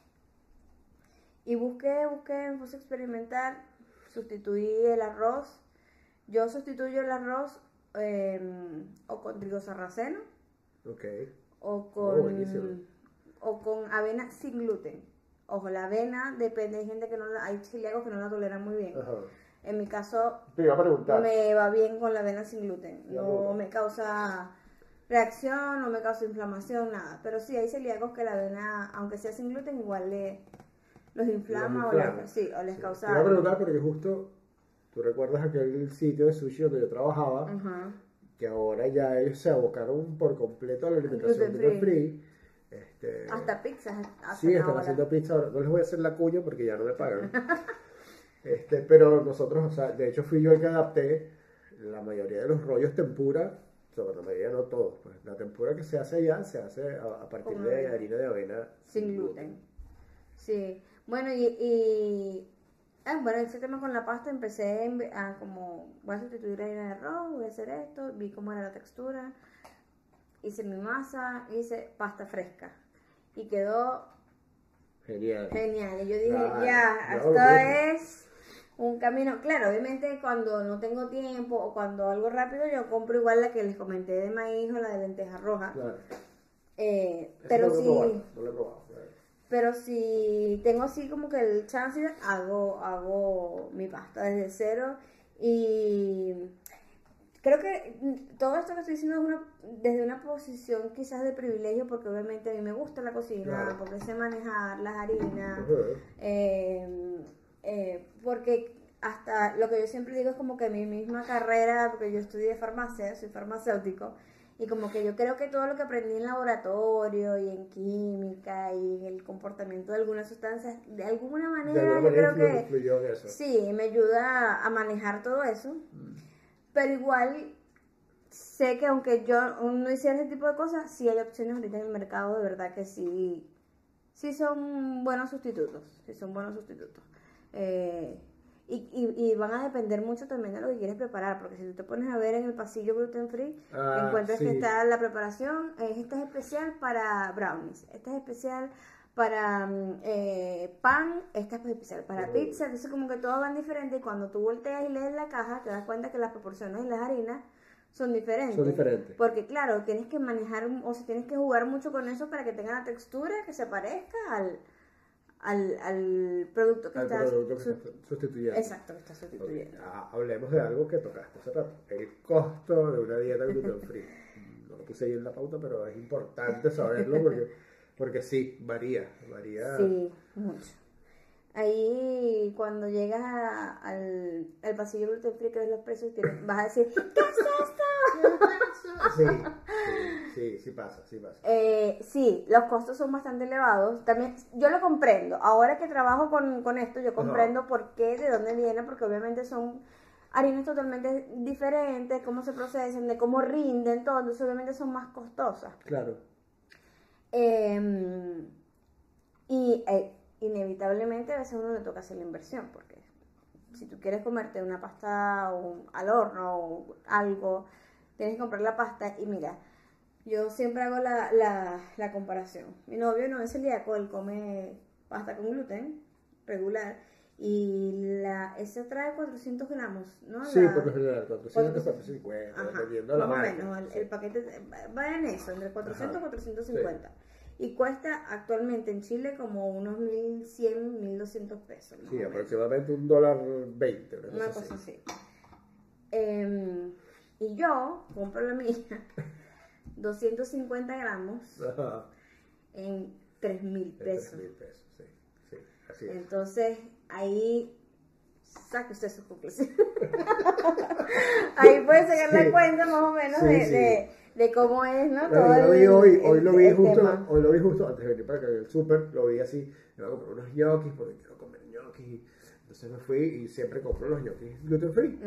Y busqué, busqué, puse a experimentar, sustituí el arroz. Yo sustituyo el arroz eh, o con trigo sarraceno Ok. o Oh, con. O con avena sin gluten. Ojo, la avena depende, hay gente que no la, hay celíacos que no la toleran muy bien. Ajá. En mi caso, Te iba a preguntar. me va bien con la avena sin gluten. No me causa reacción, no me causa inflamación, nada. Pero sí hay celíacos que la avena, aunque sea sin gluten, igual le, los inflama, Los o, les, sí, o les Sí. causa... Te iba a preguntar porque justo tú recuerdas aquel sitio de sushi donde yo trabajaba, Ajá. que ahora ya ellos se abocaron por completo a la alimentación Gluten gluten free. Este, Hasta pizzas Sí, están ahora. haciendo pizza ahora. No les voy a hacer la cuña porque ya no me pagan. este, pero nosotros, o sea, de hecho fui yo el que adapté la mayoría de los rollos tempura, sobre la mayoría no todos, pues la tempura que se hace allá se hace a, a partir Con de avena. harina de avena Sin gluten. Sí. Bueno, y... y ah, bueno, ese tema con la pasta empecé a como, voy a sustituir harina de arroz, voy a hacer esto, vi cómo era la textura, hice mi masa, hice pasta fresca. Y quedó Genial. genial. Y yo dije, Claro, ya, esto es un camino. Claro, obviamente cuando no tengo tiempo o cuando algo rápido, yo compro igual la que les comenté de maíz o la de lenteja roja. Claro. Eh, pero no sí, probado, no lo he probado. la verdad. pero si tengo así como que el chance, hago, hago mi pasta desde cero y creo que mm, todo esto que estoy diciendo es una, desde una posición quizás de privilegio porque obviamente a mí me gusta la cocina, Claro. porque sé manejar las harinas, eh, eh, porque hasta lo que yo siempre digo es como que mi misma carrera, porque yo estudié farmacia, soy farmacéutico, y como que yo creo que todo lo que aprendí en laboratorio y en química y en el comportamiento de algunas sustancias, de alguna De manera alguna yo manera creo influ- que eso. sí, me ayuda a manejar todo eso, pero igual sé que aunque yo no hiciera ese tipo de cosas, sí hay opciones ahorita en el mercado de verdad que sí, sí son buenos sustitutos, sí son buenos sustitutos. Eh, y, y, y van a depender mucho también de lo que quieres preparar, porque si tú te pones a ver en el pasillo gluten free, Ah, encuentras sí. que está la preparación, esta es especial para brownies, esta es especial para mm, eh, pan, esta es especial para pizza, entonces como que todos van diferentes y cuando tú volteas y lees la caja te das cuenta que las proporciones de las harinas son diferentes. Son diferentes. Porque claro, tienes que manejar, o sea, tienes que jugar mucho con eso para que tenga la textura que se parezca al, al, al producto que Al estás producto que su- está sustituyendo. Exacto, que estás sustituyendo. Ah, hablemos de algo que tocaste hace rato. El costo de una dieta gluten free. No lo puse ahí en la pauta, pero es importante saberlo porque, porque sí, varía. Varía. Sí, mucho. Ahí cuando llegas a- al, al pasillo gluten free que ves los precios, tienes- vas a decir, ¿qué es esto? Sí, sí, sí, sí pasa, sí pasa. Eh, sí, los costos son bastante elevados. También yo lo comprendo. Ahora que trabajo con, con esto, yo comprendo por qué, de dónde viene, porque obviamente son harinas totalmente diferentes, cómo se procesan, de cómo rinden, todo. Entonces, obviamente son más costosas. Claro. Eh, y eh, inevitablemente a veces uno le toca hacer la inversión, porque si tú quieres comerte una pasta o un- al horno o algo, tienes que comprar la pasta y mira, yo siempre hago la, la, la comparación. Mi novio no es celíaco, él come pasta con gluten regular y la esa trae 400 gramos, ¿no? Sí, La- por lo general, 400, 450, Ajá, dependiendo de la más o marca. menos, el, el paquete va en eso, entre 400 y Ajá, 450. Y cuesta actualmente en Chile como unos 1100, 1200 pesos. Sí, aproximadamente un dólar veinte, una Una cosa así. así. Em, y yo compro la mía, 250 gramos Ajá. en 3 mil pesos. mil pesos, sí, sí, así es. Entonces, ahí saque usted sus conclusiones. ahí puede sacar Sí. la cuenta más o menos Sí, de, sí. de, de cómo es, ¿no? Todo yo lo vi el- hoy, hoy lo vi justo, hoy lo vi justo antes de venir para acá el súper, lo vi así, me voy a comprar unos ñoquis porque quiero comer ñoquis. Entonces me fui y siempre compro los ñoquis gluten free.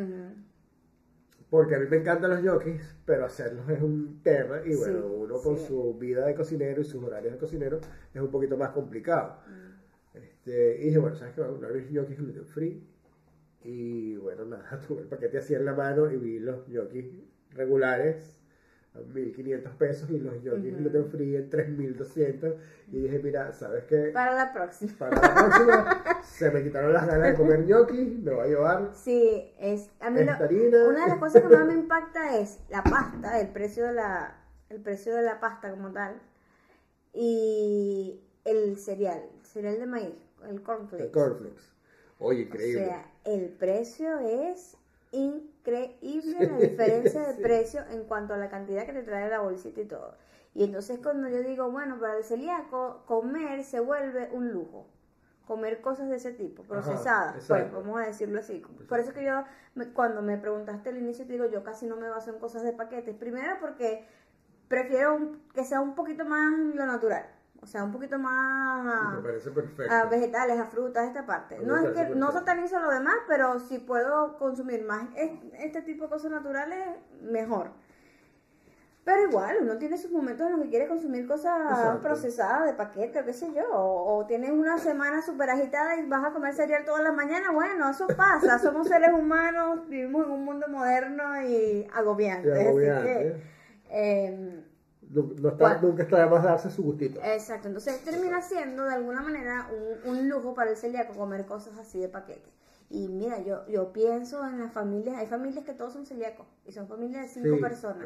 Porque a mí me encantan los ñoquis, pero hacerlos es un tema y bueno, uno con su vida de cocinero y sus horarios de cocinero es un poquito más complicado. Este, y dije, bueno, ¿sabes qué? Voy a comprar mis ñoquis gluten free. Y bueno, nada, tuve el paquete así en la mano y vi los ñoquis regulares a 1500 pesos y los ñoquis Ujú. gluten free en 3200. Y dije, mira, ¿sabes qué? Para la próxima. Para la próxima se me quitaron las ganas de comer ñoquis, me va a llevar Sí, es, a mí lo- una de las cosas que más me impacta es la pasta, el precio de la, el precio de la pasta como tal, y el cereal, el cereal de maíz, el cornflakes. El cornflakes. Oye, O increíble. sea, el precio es increíble la diferencia de Sí. precio en cuanto a la cantidad que te trae la bolsita y todo. Y entonces cuando yo digo, bueno, para el celíaco comer se vuelve un lujo. Comer cosas de ese tipo, procesadas, pues, exacto. vamos a decirlo así. Por eso que yo, me- cuando me preguntaste al inicio, te digo, yo casi no me baso en cosas de paquetes. Primero porque prefiero un- que sea un poquito más lo natural. O sea, un poquito más a vegetales, a frutas, esta parte. No es que no satanizo lo demás, pero si puedo consumir más es- este tipo de cosas naturales, mejor. Pero igual, uno tiene sus momentos en los que quiere consumir cosas Exacto. procesadas de paquete o qué sé yo. O, o tienes una semana súper agitada y vas a comer cereal todas las mañanas. Bueno, eso pasa. Somos seres humanos, vivimos en un mundo moderno y agobiante. Y así que, eh, No, está, nunca está de más darse su gustito. Exacto, entonces termina siendo de alguna manera un, un lujo para el celíaco comer cosas así de paquete. Y mira, yo, yo pienso en las familias, hay familias que todos son celíacos y son familias de cinco Sí, personas.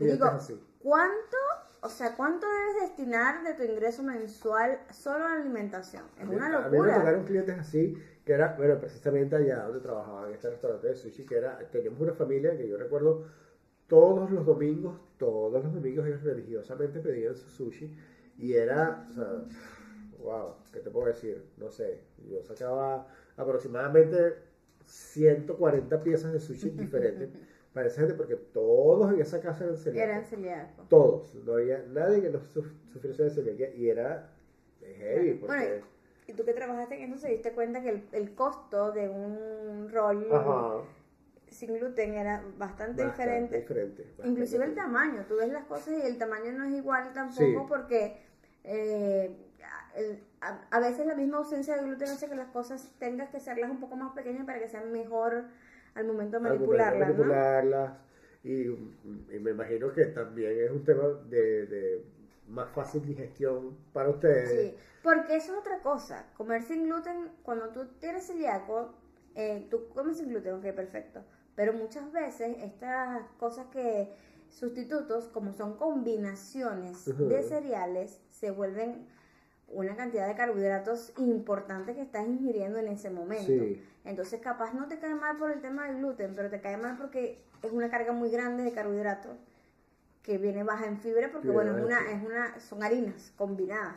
me digo, así. ¿cuánto o sea, ¿cuánto debes destinar de tu ingreso mensual solo a la alimentación? Es una A mí me locura. tocaron clientes así, que era, bueno, precisamente allá donde trabajaba, en este restaurante de sushi, que era, teníamos una familia que yo recuerdo todos los domingos, todos los domingos ellos religiosamente pedían su sushi y era, o sea, wow, ¿qué te puedo decir? No sé, yo sacaba aproximadamente 140 piezas de sushi diferentes para esa gente porque todos en esa casa eran celíacos. Eran celíacos. Todos, no había nadie que no suf- sufriese de celiaquía y era heavy porque... Bueno, y tú que trabajaste en eso, se diste cuenta que el, el costo de un rol Ajá. Sin gluten era bastante, Bastante diferente. diferente, bastante Inclusive el tamaño, tú ves las cosas y el tamaño no es igual tampoco Sí. porque eh, el- a, a veces la misma ausencia de gluten hace que las cosas tengas que hacerlas un poco más pequeñas para que sean mejor al momento de de manipularlas, ¿no? manipularlas. Y, y me imagino que también es un tema de, de más fácil digestión para ustedes. Sí, porque eso es otra cosa. Comer sin gluten, cuando tú tienes celíaco, eh, tú comes sin gluten, ok, perfecto. Pero muchas veces estas cosas que, sustitutos, como son combinaciones de cereales, se vuelven una cantidad de carbohidratos importante que estás ingiriendo en ese momento. Sí. Entonces, capaz no te cae mal por el tema del gluten, pero te cae mal porque es una carga muy grande de carbohidratos que viene baja en fibra porque bueno, es una, es una, son harinas combinadas.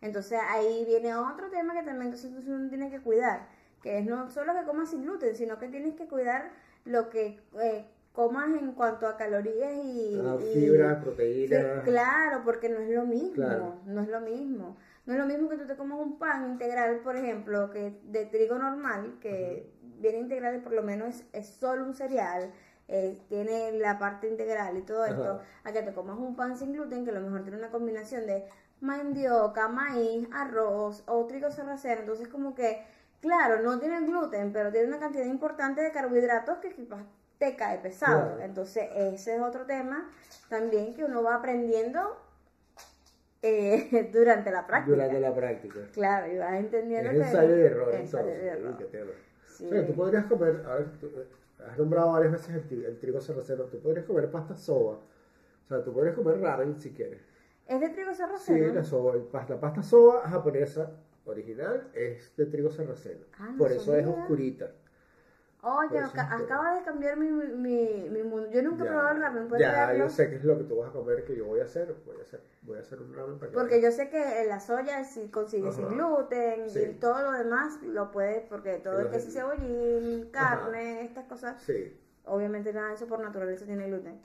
Entonces ahí viene otro tema que también entonces uno tiene que cuidar, que es no solo que comas sin gluten, sino que tienes que cuidar lo que eh, comas en cuanto a calorías y, Ah, y- fibra, Sí, proteína. claro, porque no es lo mismo, Claro. no es lo mismo. No es lo mismo que tú te comas un pan integral, por ejemplo, que de trigo normal, que viene integral y por lo menos es, es solo un cereal, eh, tiene la parte integral y todo Ajá. esto, a que te comas un pan sin gluten, que a lo mejor tiene una combinación de mandioca, maíz, arroz o trigo sarraceno. Entonces, como que, claro, no tiene gluten, pero tiene una cantidad importante de carbohidratos que quizás te cae pesado. Claro. Entonces, ese es otro tema también que uno va aprendiendo eh, durante la práctica. Durante la práctica. Claro, y vas entendiendo Es que- ensayo y error. entonces, sí. Sí. Tú podrías comer, a ver, tú, eh, has nombrado varias veces el, el trigo sarraceno, tú podrías comer pasta soba. O sea, tú podrías comer ramen si quieres. ¿Es de trigo Sí, sarraceno? la soba, la pasta soba japonesa original es de trigo sarraceno. Ah, no Por eso es oscurita. Oye, que- acaba de cambiar mi, mi, mi mundo. Yo nunca he probado el ramen, ¿puedes ya yo sé qué es lo que tú vas a comer que yo voy a hacer. Voy a hacer, voy a hacer un ramen para que Porque yo sé que la soya si consigues sin gluten Sí. y todo lo demás lo puedes, porque todo el queso y cebollín, Ajá. carne, estas cosas, Sí, obviamente nada de eso por naturaleza tiene gluten.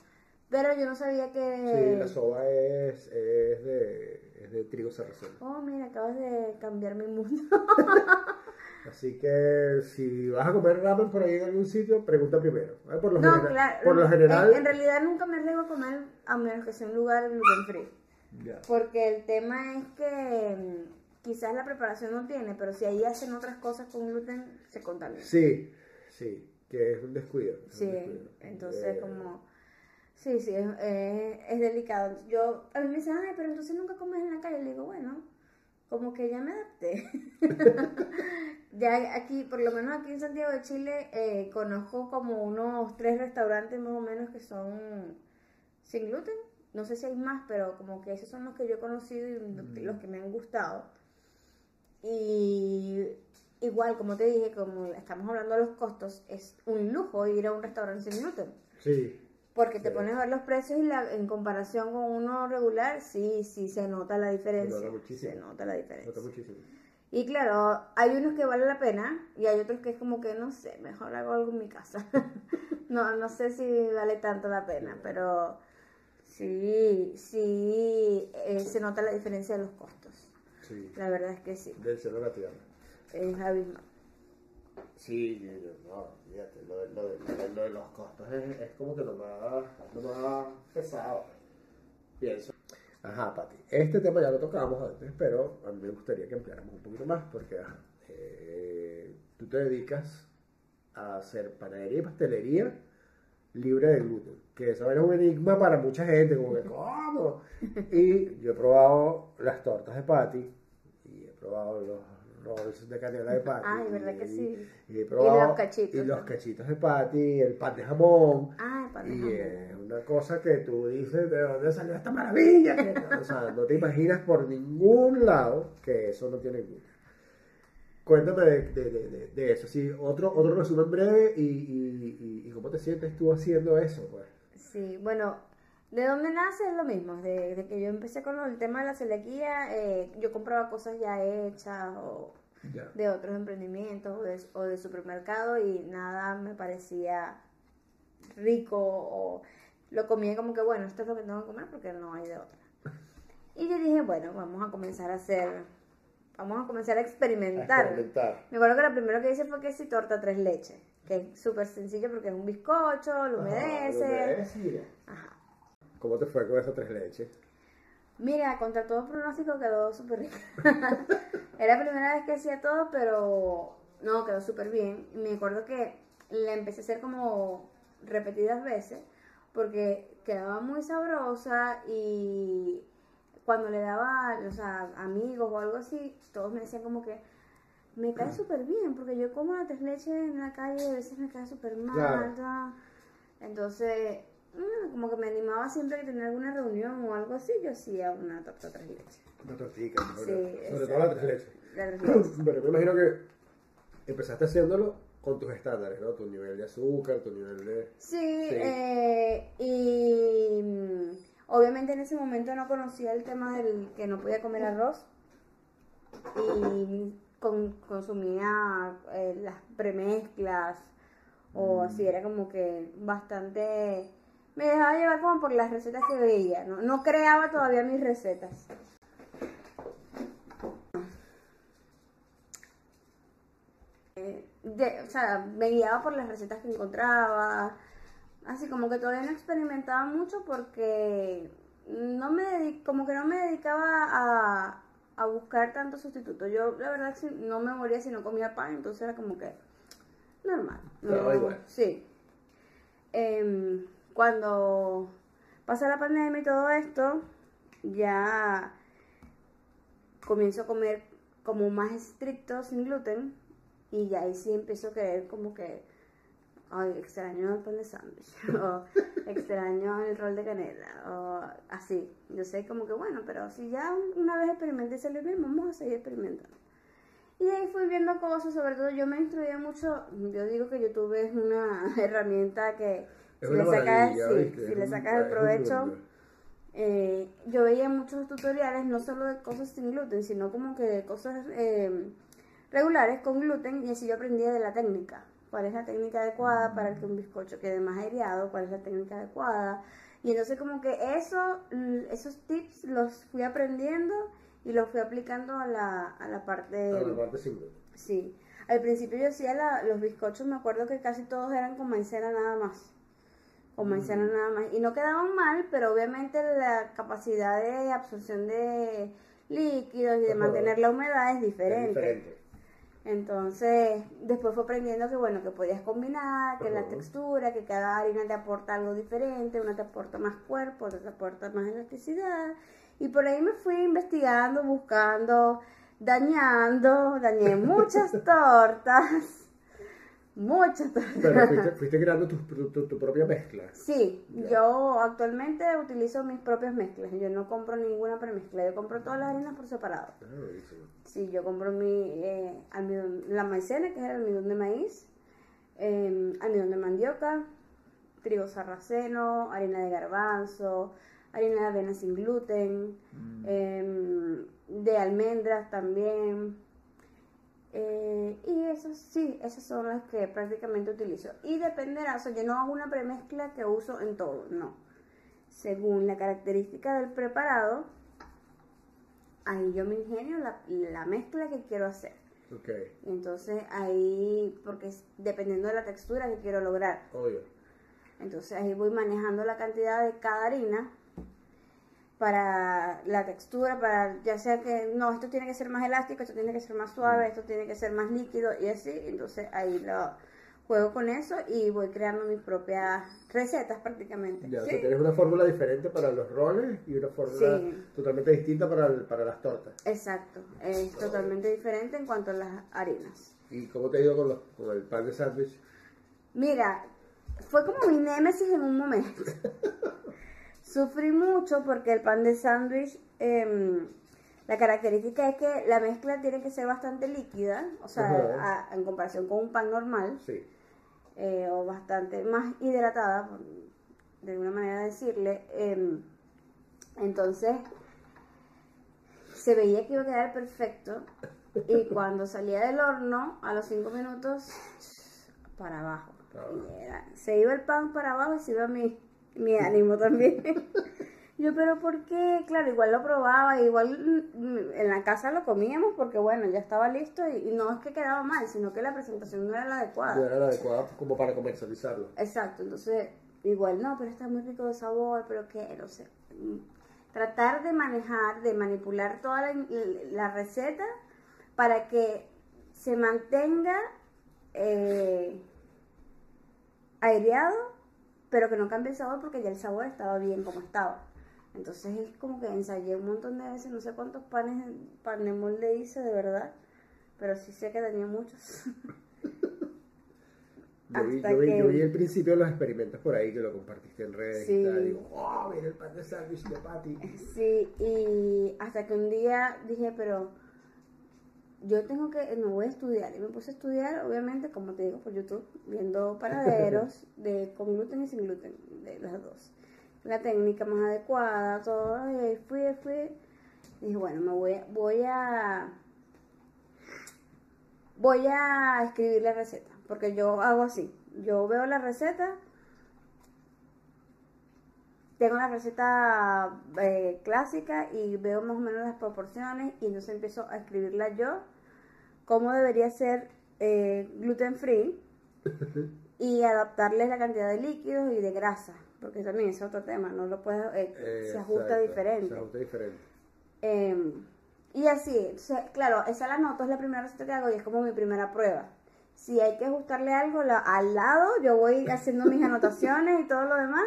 Pero yo no sabía sí, que... la soba es, es, de, es de trigo sarraceno. Oh, mira, acabas de cambiar mi mundo. Así que si vas a comer ramen por ahí en algún sitio, pregunta primero. ¿vale? Por lo, No, general, claro. por lo general. En, en realidad nunca me arriesgo a comer a menos que sea un lugar gluten free. Ya. Porque el tema es que mm, quizás la preparación no tiene, pero si ahí hacen otras cosas con gluten, se contamina. Sí, sí, que es un descuido. es un Sí, descuido. entonces Eh, como... Sí, sí, es, es- es delicado. Yo, a mí me dicen, ay, pero entonces nunca comes en la calle. Le digo, bueno, como que ya me adapté. ya aquí, por lo menos aquí en Santiago de Chile, eh, conozco como unos tres restaurantes más o menos que son sin gluten. No sé si hay más, pero como que esos son los que yo he conocido y los que me han gustado. Y igual, como te dije, como estamos hablando de los costos, es un lujo ir a un restaurante sin gluten. Sí, Porque te Sí. pones a ver los precios y la, en comparación con uno regular, sí, sí se nota la diferencia. nota muchísimo. Se nota la diferencia. nota muchísimo. Y claro, hay unos que vale la pena y hay otros que es como que, no sé, mejor hago algo en mi casa. no, no sé si vale tanto la pena, pero sí, sí eh, se nota la diferencia de los costos. Sí, La verdad es que sí, del cielo a la tierra. es abismal. Sí, no, fíjate, lo de, lo de- lo de- lo de los costos es, es como que lo más, lo más pesado, pienso. Ajá, Pati, este tema ya lo tocamos antes, pero a mí me gustaría que ampliáramos un poquito más, porque eh, tú te dedicas a hacer panadería y pastelería libre de gluten, que eso era un enigma para mucha gente, como que, ¿cómo? Y yo he probado las tortas de Patty, y he probado los, rolls de canela de patty. Ay, ¿verdad que sí? Y, probado- los cachitos Y los cachitos de patty, el pan de jamón. Ay, para Y es una cosa que tú dices, ¿de dónde salió esta maravilla? Que- o sea, no te imaginas por ningún lado que eso no tiene gluten. Cuéntame de, de, de, de- de eso, sí, otro, otro resumen breve y, y, y- y cómo te sientes tú haciendo eso, pues. Sí, bueno, de dónde nace es lo mismo, de, de que yo empecé con el tema de la celiaquía, eh, yo compraba cosas ya hechas o de otros emprendimientos o de, o de supermercado y nada me parecía rico o lo comía como que bueno, esto es lo que tengo que comer porque no hay de otra. Y yo dije, bueno, vamos a comenzar a hacer, vamos a comenzar a experimentar. experimentar. Me acuerdo que lo primero que hice fue que sí torta tres leches, que es súper sencillo porque es un bizcocho, lo Ajá, humedece. lo humedece. Ajá. ¿Cómo te fue con esas tres leches? Mira, contra todo pronóstico quedó súper rico. Era la primera vez que hacía todo, pero no, quedó súper bien. Me acuerdo que la empecé a hacer como repetidas veces, porque quedaba muy sabrosa y cuando le daba, o sea, amigos o algo así, todos me decían como que me cae súper bien, porque yo como la tres leches en la calle y a veces me cae súper mal. Claro. Entonces, como que me animaba siempre que tenía alguna reunión o algo así, yo hacía una torta tres leches. Una tortica, Sí, sobre todo las tres leches. La tres leches. Pero me imagino que empezaste haciéndolo con tus estándares, ¿no? Tu nivel de azúcar, tu nivel de... Sí, Sí. eh, y mm, obviamente en ese momento no conocía el tema del que no podía comer arroz y con- consumía eh, las premezclas o así, era como que bastante... Me dejaba llevar como por las recetas que veía, no, no creaba todavía mis recetas. Eh, de- o sea, me guiaba por las recetas que encontraba, así como que todavía no experimentaba mucho porque no me como que no me dedicaba a, a buscar tanto sustituto. Yo la verdad no me moría si no comía pan, entonces era como que normal. Daba igual. Sí. Em, cuando pasa la pandemia y todo esto, ya comienzo a comer como más estricto sin gluten y ya ahí sí empiezo a querer como que ay extraño el pan de sándwich o extraño el rol de canela o así. Yo sé como que bueno pero si ya una vez experimenté y bien vamos a seguir experimentando y ahí fui viendo cosas sobre todo yo me instruía mucho yo digo que YouTube es una herramienta que Es si le sacas el provecho eh, yo veía muchos tutoriales, no solo de cosas sin gluten, sino como que de cosas eh, regulares con gluten, y así yo aprendía de la técnica. ¿Cuál es la técnica adecuada para que un bizcocho quede más aireado? ¿Cuál es la técnica adecuada? Y entonces como que eso, l- esos tips los fui aprendiendo y los fui aplicando a la, a la parte... A la parte sin gluten. Sí. Al principio yo hacía la- los bizcochos, me acuerdo que casi todos eran con maicena nada más. Con maicena nada más. Y no quedaban mal, pero obviamente la capacidad de absorción de líquidos y de mantener la humedad es Es diferente. Entonces, después fue aprendiendo que bueno, que podías combinar, que la Ajá. textura, que cada harina te aporta algo diferente, una te aporta más cuerpo, otra te aporta más elasticidad. Y por ahí me fui investigando, buscando, dañando, dañé muchas tortas. Muchas. Pero fuiste, fuiste creando tu, tu, tu- propia mezcla. Sí, Ya. yo actualmente utilizo mis propias mezclas. Yo no compro ninguna premezcla. Yo compro todas las harinas por separado. Ah. Sí, yo compro mi eh, almidón, la maicena, que es el almidón de maíz, eh, almidón de mandioca, trigo sarraceno, harina de garbanzo, harina de avena sin gluten, eh, de almendras también. Eh, y esas sí, esas son las que prácticamente utilizo. Y dependerá, o sea, yo no hago una premezcla que uso en todo, no. Según la característica del preparado, ahí yo me ingenio la, la mezcla que quiero hacer. Ok, Entonces ahí, porque dependiendo de la textura que quiero lograr. obvio. Entonces ahí voy manejando la cantidad de cada harina para la textura, para ya sea que no, esto tiene que ser más elástico, esto tiene que ser más suave, esto tiene que ser más líquido y así. Entonces ahí lo juego con eso y voy creando mis propias recetas prácticamente. Ya, o ¿sí? sea, tienes una fórmula diferente para los roles y una fórmula Sí. totalmente distinta para, el- para las tortas. Exacto, es totalmente diferente en cuanto a las harinas. ¿Y cómo te ha ido con, los, con el pan de sándwich? Mira, fue como mi némesis en un momento. Sufrí mucho porque el pan de sándwich, em, la característica es que la mezcla tiene que ser bastante líquida, o sea, a- en comparación con un pan normal, Sí. eh, o bastante más hidratada, por- de alguna manera decirle. em, entonces, se veía que iba a quedar perfecto y cuando salía del horno, a los cinco minutos, para abajo. Era- se iba el pan para abajo y se iba mi, mi ánimo también. Yo, pero ¿por qué? Claro, igual lo probaba, igual mm, en la casa lo comíamos porque bueno, ya estaba listo y, y no es que quedaba mal, sino que la presentación no era la adecuada. No era la adecuada como para comercializarlo. Exacto, entonces igual no, pero está muy rico de sabor, pero qué, no sé. Mm, Tratar de manejar, de manipular toda la, la receta para que se mantenga eh, aireado, pero que no cambie el sabor porque ya el sabor estaba bien como estaba. Entonces es como que ensayé un montón de veces, no sé cuántos panes, pan de molde hice de verdad, pero sí sé que tenía muchos. Yo vi, yo, vi, que- yo vi el principio de los experimentos por ahí que lo compartiste en redes Sí. y tal. Digo, oh, mira el pan de sándwich de Patty. Sí, y hasta que un día dije, pero yo tengo que, me voy a estudiar. Y me puse a estudiar, obviamente, como te digo, por YouTube, viendo panaderos de con gluten y sin gluten, de las dos. La técnica más adecuada, todo. Y fui, fui. Y dije, bueno, me voy, voy a. Voy a escribir la receta. Porque yo hago así. Yo veo la receta tengo la receta eh, clásica y veo más o menos las proporciones y entonces empiezo a escribirla yo, cómo debería ser eh, gluten free y adaptarle la cantidad de líquidos y de grasa, porque también es otro tema, no lo puedes, eh, se ajusta exacto, diferente. Se ajusta diferente. Eh, y así, entonces, claro, esa la noto, es la primera receta que hago y es como mi primera prueba. Si hay que ajustarle algo la- al lado, yo voy haciendo mis anotaciones y todo lo demás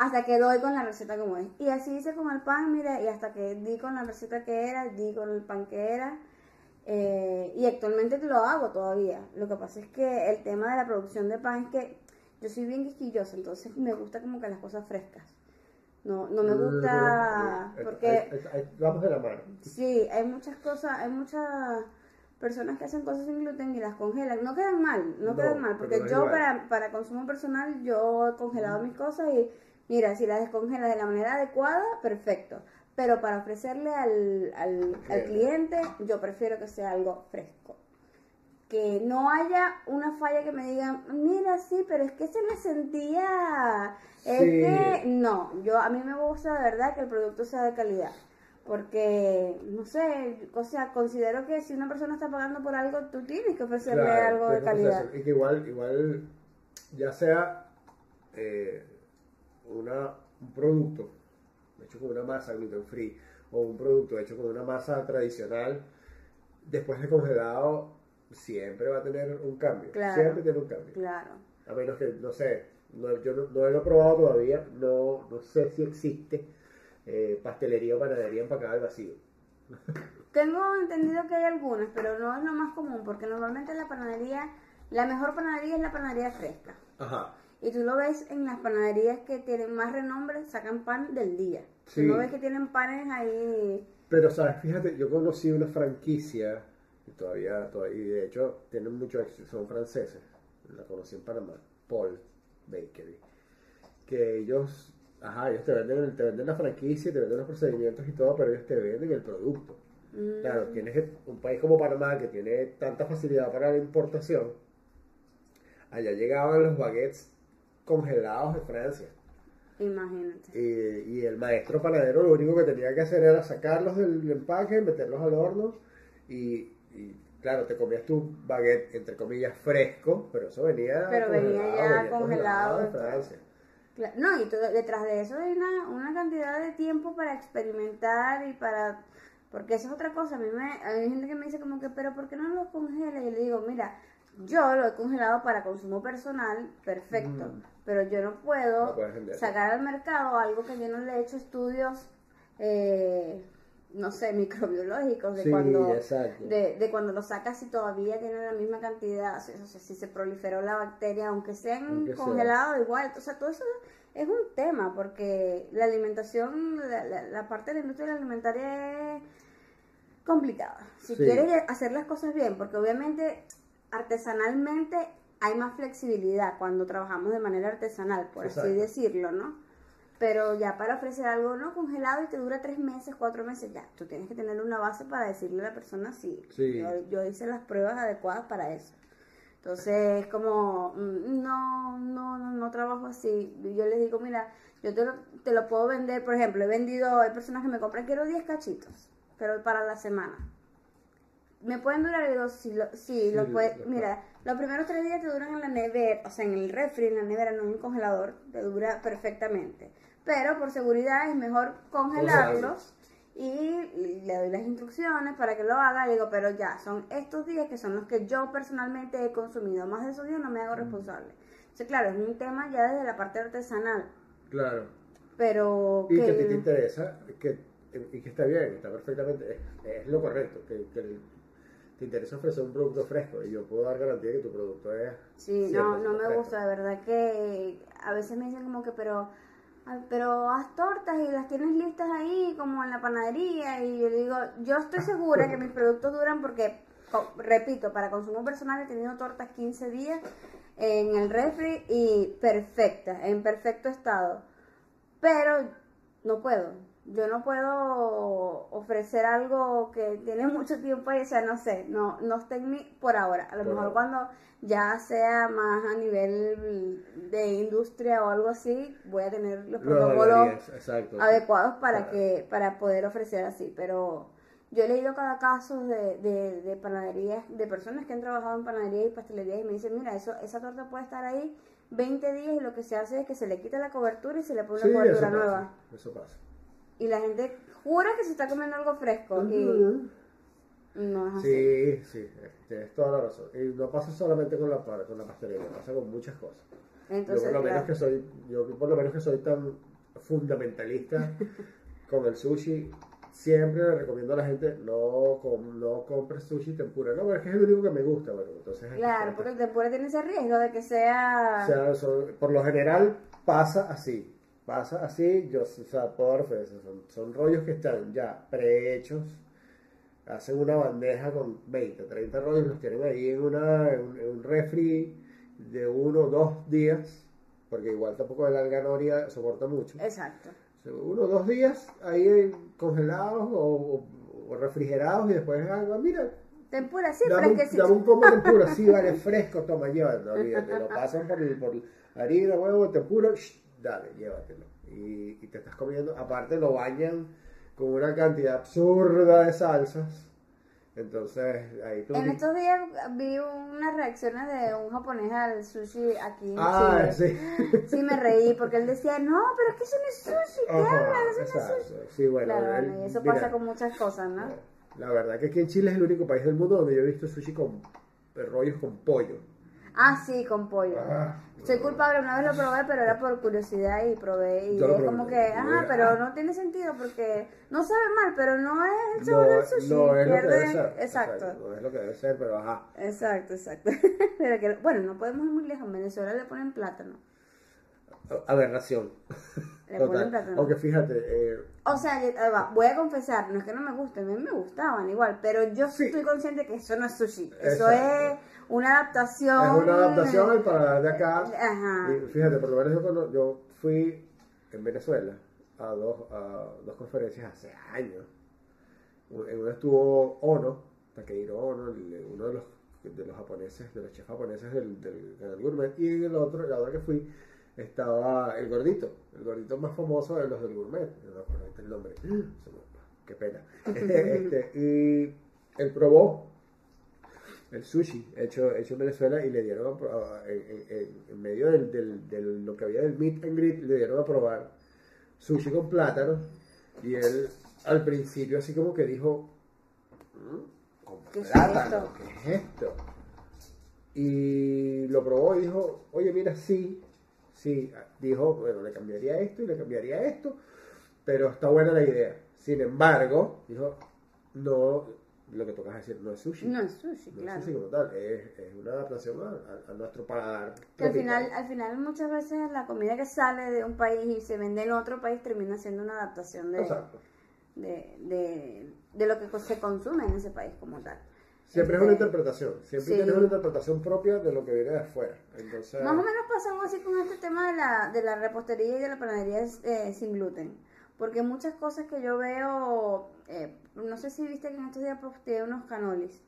hasta que doy con la receta como es. Y así hice con el pan, mira, y hasta que di con la receta que era, di con el pan que era. eh, y actualmente lo hago todavía. Lo que pasa es que el tema de la producción de pan es que yo soy bien quisquillosa, entonces me gusta como que las cosas frescas. No, no me gusta Eh, porque... Vamos de la mano. Sí, hay muchas cosas, hay muchas personas que hacen cosas sin gluten y las congelan. No quedan mal, no, No, quedan mal, porque yo para, para consumo personal yo he congelado mis cosas y mira, si las descongelas de la manera adecuada, perfecto. Pero para ofrecerle al, al, al cliente, yo prefiero que sea algo fresco. Que no haya una falla que me digan, mira, sí, pero es que se le sentía... Es que no, yo a mí me gusta de verdad que el producto sea de calidad. Porque, no sé, o sea, considero que si una persona está pagando por algo, tú tienes que ofrecerle Claro, algo de calidad. Y que igual, igual ya sea eh, una, un producto hecho con una masa gluten free o un producto hecho con una masa tradicional, después de congelado, siempre va a tener un cambio. Claro. Siempre tiene un cambio. Claro. A menos que, no sé, no, yo no, no lo he probado todavía, no, no sé si existe eh, pastelería o panadería empacada al vacío. Tengo entendido que hay algunas, pero no es lo más común, porque normalmente la panadería, la mejor panadería es la panadería fresca. Ajá. Y tú lo ves en las panaderías que tienen más renombre, sacan pan del día. Sí. Tú no ves que tienen panes ahí. Pero, ¿sabes? Fíjate, yo conocí una franquicia, y todavía, todavía y de hecho, tienen mucho éxito, son franceses, la conocí en Panamá, Paul Bakery, que ellos, ajá, ellos te venden, te venden la franquicia, te venden los procedimientos y todo, pero ellos te venden el producto. mm, Claro, tienes un país como Panamá que tiene tanta facilidad para la importación, allá llegaban los baguettes congelados de Francia. Imagínate. Y, y el maestro panadero lo único que tenía que hacer era sacarlos del empaque, meterlos al horno y, y, claro, te comías tu baguette, entre comillas, fresco, pero eso venía Pero venía ya congelado de Francia. No, y todo- detrás de eso hay una, una cantidad de tiempo para experimentar y para... Porque eso es otra cosa. A mí me, hay gente que me dice como que, pero ¿por qué no los congela? Y yo le digo, mira, yo lo he congelado para consumo personal, perfecto, Mm. pero yo no puedo No sacar al mercado algo que yo no le he hecho estudios, eh, no sé, microbiológicos de Sí, cuando de, de cuando lo sacas y todavía tiene la misma cantidad, o sea, si se proliferó la bacteria, aunque sean Aunque sea. congelados igual, o sea, todo eso es un tema, porque la alimentación, la, la- la parte de la industria alimentaria es complicada. Si Sí. quieres hacer las cosas bien, porque obviamente artesanalmente hay más flexibilidad cuando trabajamos de manera artesanal, por así decirlo, ¿no? Pero ya para ofrecer algo no congelado y te dura tres meses, cuatro meses, ya, tú tienes que tener una base para decirle a la persona si Sí. yo, yo hice las pruebas adecuadas para eso. Entonces es como, mm, no, no, no, no trabajo así. Yo les digo, mira, yo te lo, te lo puedo vender, por ejemplo, he vendido, hay personas que me compran, quiero 10 cachitos, pero para la semana. Me pueden durar, digo, si lo, Sí, puede- lo- mira, los primeros tres días te duran en la nevera, o sea, en el refri, en la nevera, no en el congelador, te dura perfectamente. Pero por seguridad es mejor congelarlos y le doy las instrucciones para que lo haga. Le digo, pero ya, son estos días que son los que yo personalmente he consumido. Más de esos días no me hago responsable. Entonces, claro, es un tema ya desde la parte artesanal. Claro. Pero Y que, que, a ti te interesa, que, y que está bien, está perfectamente, es, es lo correcto, que, que el- te interesa ofrecer un producto fresco y yo puedo dar garantía que tu producto es... Sí, no, 100% no me fresco. gusta, de verdad que a veces me dicen como que, pero, ay, pero haz tortas y las tienes listas ahí como en la panadería y yo digo, yo estoy segura que mis productos duran porque, repito, para consumo personal he tenido tortas 15 días en el refri y perfectas, en perfecto estado, pero no puedo. Yo no puedo ofrecer algo que tiene mucho tiempo ahí, o sea, no sé, no, no está en mí por ahora. A lo Por mejor ahora. cuando ya sea más a nivel de industria o algo así, voy a tener los Lo protocolos adecuados para Claro. que para poder ofrecer así. Pero yo he leído cada caso de, de, de panaderías, de personas que han trabajado en panadería y pastelería y me dicen, mira, eso esa torta puede estar ahí 20 días y lo que se hace es que se le quita la cobertura y se le pone Sí, una cobertura eso nueva. pasa, eso pasa. Y la gente jura que se está comiendo algo fresco y no es así. Sí, sí, tienes toda la razón. Y no pasa solamente con la, con la pastelería, pasa con muchas cosas. Entonces, yo por lo menos claro. que soy, yo por lo menos que soy tan fundamentalista con el sushi, siempre le recomiendo a la gente no, com- no compres sushi tempura. No, pero es que es el único que me gusta, bueno, entonces es Claro, diferente. porque el tempura tiene ese riesgo de que sea... O sea, son- por lo general pasa así. Pasa así, yo o sea, puedo dar fe, son, son rollos que están ya prehechos. Hacen una bandeja con 20, 30 rollos, los tienen ahí en, una, en, un- en un refri de uno o dos días, porque igual tampoco la alganoria soporta mucho. Exacto. Uno o dos días ahí congelados o, o- o refrigerados y después, ah, mira, Tempura, sí, dame, un, fresquecito. dame un combo de tempura, sí, vale, fresco, toma, llévatelo, olvídate, lo pasan por, por harina, huevo, tempura, shh, dale, llévatelo. Y, y te estás comiendo, aparte lo bañan con una cantidad absurda de salsas, entonces ahí tú... En estos días vi unas reacciones de un japonés al sushi aquí en Ah, Chile. sí. Sí, me reí porque él decía, no, pero es que eso no es sushi, ¿qué Ajá, hablan? Eso no es sushi. Sí, bueno, claro, él- y eso mira, pasa con muchas cosas, ¿no? La verdad que aquí en Chile es el único país del mundo donde yo he visto sushi con eh, rollos con pollo. Ah, sí, con pollo. Ah, Soy culpable, una vez lo probé, pero era por curiosidad y probé. Y es como que, ajá, era- pero no tiene sentido porque no sabe mal, pero no es el No, sabor del sushi. no es lo que debe ser. Exacto. No es lo que debe ser, pero ajá. Exacto, exacto. pero que, bueno, no podemos ir muy lejos. En Venezuela le ponen plátano. Aberración. Le Total. ponen plátano. Aunque fíjate, eh, O sea, voy a confesar, no es que no me gusten, a mí me gustaban igual, pero yo Sí. estoy consciente que eso no es sushi, eso Exacto. es una adaptación. es una adaptación al paladar de acá. Ajá. Y fíjate, por lo menos yo, yo fui en Venezuela a dos, a dos conferencias hace años. En una estuvo Ono, Takehiro Ono, uno de los, de los japoneses, de los chefs japoneses del, del Gourmet. Y en el otro, la otra que fui, estaba el gordito, el gordito más famoso de los del Gourmet. No me acuerdo el nombre. Me- Qué pena. Este, y él probó el sushi hecho, hecho en Venezuela y le dieron a en, en- en- en medio del, del- del- lo que había del meet and greet le dieron a probar sushi con plátano y él al principio así como que dijo "Mm, con ¿Qué es plátano esto? ¿qué es esto? y lo probó y dijo, oye, mira, sí, sí, dijo, bueno, le cambiaría esto y le cambiaría esto, pero está buena la idea. Sin embargo, dijo, no, lo que tocas decir, no es sushi. No es sushi, No claro. es sushi como tal, es, es una adaptación a, nuestro paladar. Que al final, al final muchas veces la comida que sale de un país y se vende en otro país termina siendo una adaptación de, de, de, de lo que se consume en ese país como tal. Siempre es Este, una interpretación, siempre sí. tienes una interpretación propia de lo que viene de afuera. Entonces, Más o menos pasa algo así con este tema de la, de la repostería y de la panadería eh, sin gluten. Porque muchas cosas que yo veo, eh, no sé si viste que en estos días posteé unos canolis.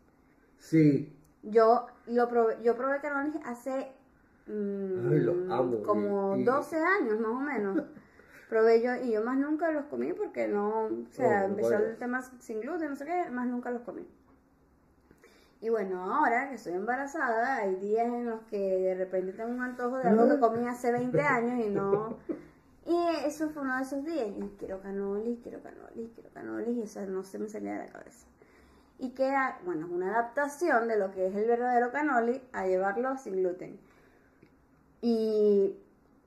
sí, Yo lo probé, yo probé canolis hace mm, Ay, los amo, como y- y- 12 años más o menos. probé yo y yo más nunca los comí porque no, o sea, Oh, empezó puedes. el tema sin gluten, no sé qué, más nunca los comí. Y bueno, ahora que estoy embarazada, hay días en los que de repente tengo un antojo de algo que comí hace 20 años y no... Y eso fue uno de esos días. Quiero canolis, quiero canolis, quiero canolis, y eso no se me salía de la cabeza. Y queda, bueno, es una adaptación de lo que es el verdadero canoli a llevarlo sin gluten. Y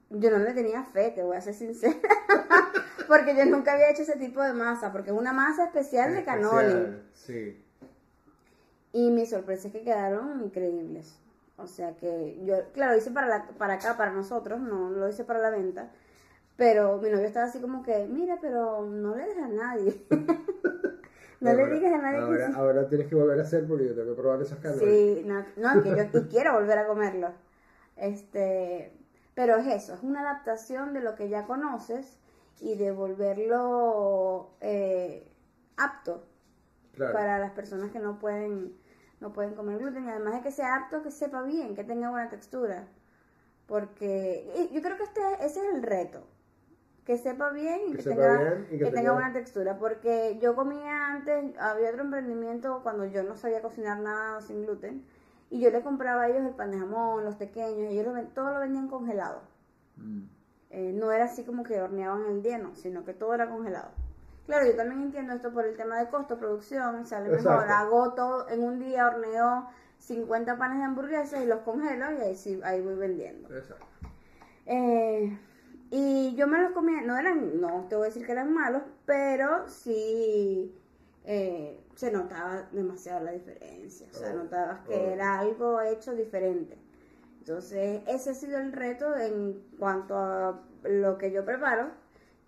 yo no le tenía fe, te voy a ser sincera. porque yo nunca había hecho ese tipo de masa, porque es una masa especial de canoli. especial, Sí. Y mi sorpresa es que quedaron increíbles. O sea que yo, claro, hice para, la, para acá, para nosotros, no lo hice para la venta. Pero mi novio estaba así como que, mira, pero no le des a nadie. no le digas a nadie que ahora, sí. ahora tienes que volver a hacer porque yo tengo que probar esos canales. Sí, no, no, que yo quiero volver a comerlo. Este, pero es eso, es una adaptación de lo que ya conoces y de volverlo eh, apto Claro. para las personas que no pueden no pueden comer gluten y además de que sea apto que sepa bien que tenga buena textura porque y yo creo que este ese es el reto que sepa bien y Que tenga bien y que que tenga buena textura porque yo comía antes había otro emprendimiento cuando yo no sabía cocinar nada sin gluten y yo le compraba a ellos el pan de jamón los pequeños y ellos lo todo lo vendían congelado Mm. eh, no era así como que horneaban el día, no, sino que todo era congelado. Claro, yo también entiendo esto por el tema de costo, producción, sale mejor. Hago todo, en un día horneo 50 panes de hamburguesas y los congelo y ahí sí, ahí voy vendiendo. Exacto. Eh, y yo me los comía, no eran, no te voy a decir que eran malos, pero sí eh, se notaba demasiado la diferencia. O sea, Oh, notabas que oh. era algo hecho diferente. Entonces, ese ha sido el reto en cuanto a lo que yo preparo,